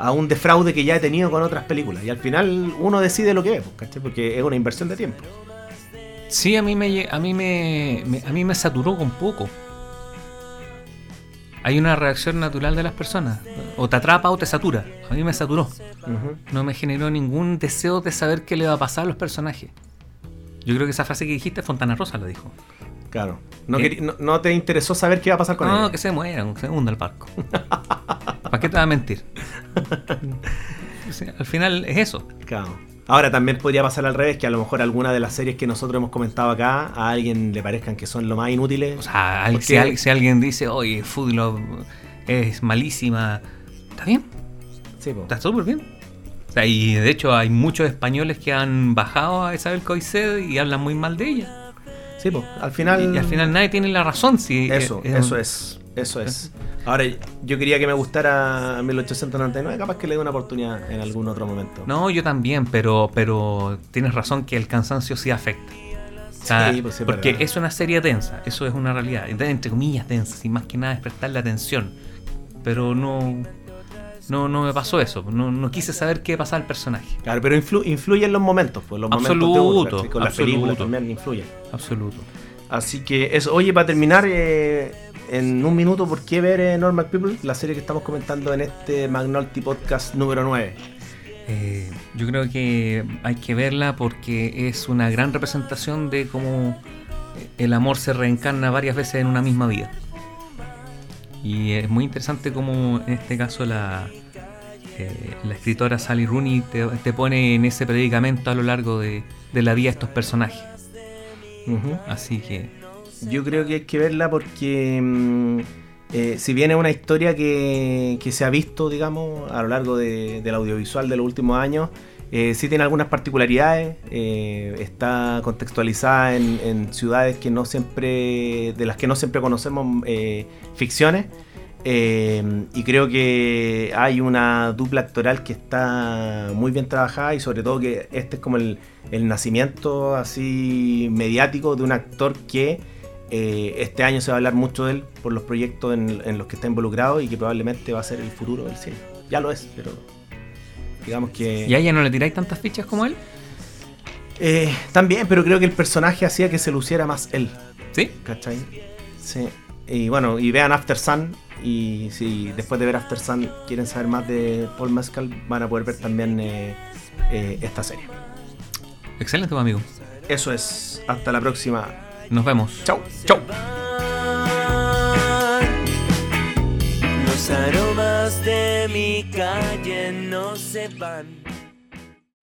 a un defraude que ya he tenido con otras películas y al final uno decide lo que es, ¿cachai? Porque es una inversión de tiempo. Sí, a mí me, a mí me, me- a mí me saturó con poco. Hay una reacción natural de las personas. O te atrapa o te satura. A mí me saturó. No me generó ningún deseo de saber qué le va a pasar a los personajes. Yo creo que esa frase que dijiste, Fontana Rosa lo dijo. Claro. No, querí- no, no te interesó saber qué iba a pasar con No, ella. que se mueran, que se hunda el barco. ¿Para qué te va a mentir? O sea, al final es eso. Claro. Ahora también podría pasar al revés, que a lo mejor alguna de las series que nosotros hemos comentado acá a alguien le parezcan que son lo más inútiles. O sea, al- Porque- si, al- si alguien dice, oye, Food Love es malísima, está bien, Sí, po. está súper bien. O sea, y de hecho hay muchos españoles que han bajado a Isabel Coixet y hablan muy mal de ella. Sí, po. Al final. Y, y al final nadie tiene la razón. Si Eso, eso es. Eso es. Ahora, yo quería que me gustara 1899, capaz que le dé una oportunidad en algún otro momento. No, yo también, pero, pero tienes razón que el cansancio sí afecta. O sea, Sí, pues sí, porque verdad. es una serie densa, eso es una realidad. Entre comillas densa, y más que nada es prestarle atención. Pero no, no, no me pasó eso. No, no quise saber qué pasaba al personaje. Claro, pero influ- influye en los momentos, pues los momentos de Absoluto, con las absoluto. películas también influye. Absoluto. Así que eso, oye, para terminar, eh, en un minuto, ¿por qué ver eh, Normal People? La serie que estamos comentando en este McNulty Podcast número 9. Eh, yo creo que hay que verla porque es una gran representación de cómo el amor se reencarna varias veces en una misma vida. Y es muy interesante cómo en este caso la, eh, la escritora Sally Rooney te, te pone en ese predicamento a lo largo de, de la vida de estos personajes. Así que Yo creo que hay que verla porque mm, eh, si bien es una historia que, que se ha visto, digamos, a lo largo de- del audiovisual de los últimos años, eh, sí tiene algunas particularidades, eh, está contextualizada en, ciudades que no siempre, de las que no siempre conocemos eh, ficciones. y creo que hay una dupla actoral que está muy bien trabajada y sobre todo que este es como el, nacimiento así mediático de un actor que este año se va a hablar mucho de él por los proyectos en, en los que está involucrado y que probablemente va a ser el futuro del cine. Ya lo es, pero digamos que... ¿Y a ella no le tiráis tantas fichas como él? Eh, también, pero creo que el personaje hacía que se luciera más él, ¿Sí? ¿cachai? Sí. Y bueno, y vean After Sun. Y si después de ver After Sun quieren saber más de Paul Mescal, van a poder ver también eh, eh, esta serie. Excelente, pues, amigo. Eso es. Hasta la próxima. Nos vemos. Chau. Chau. De mi calle no se van.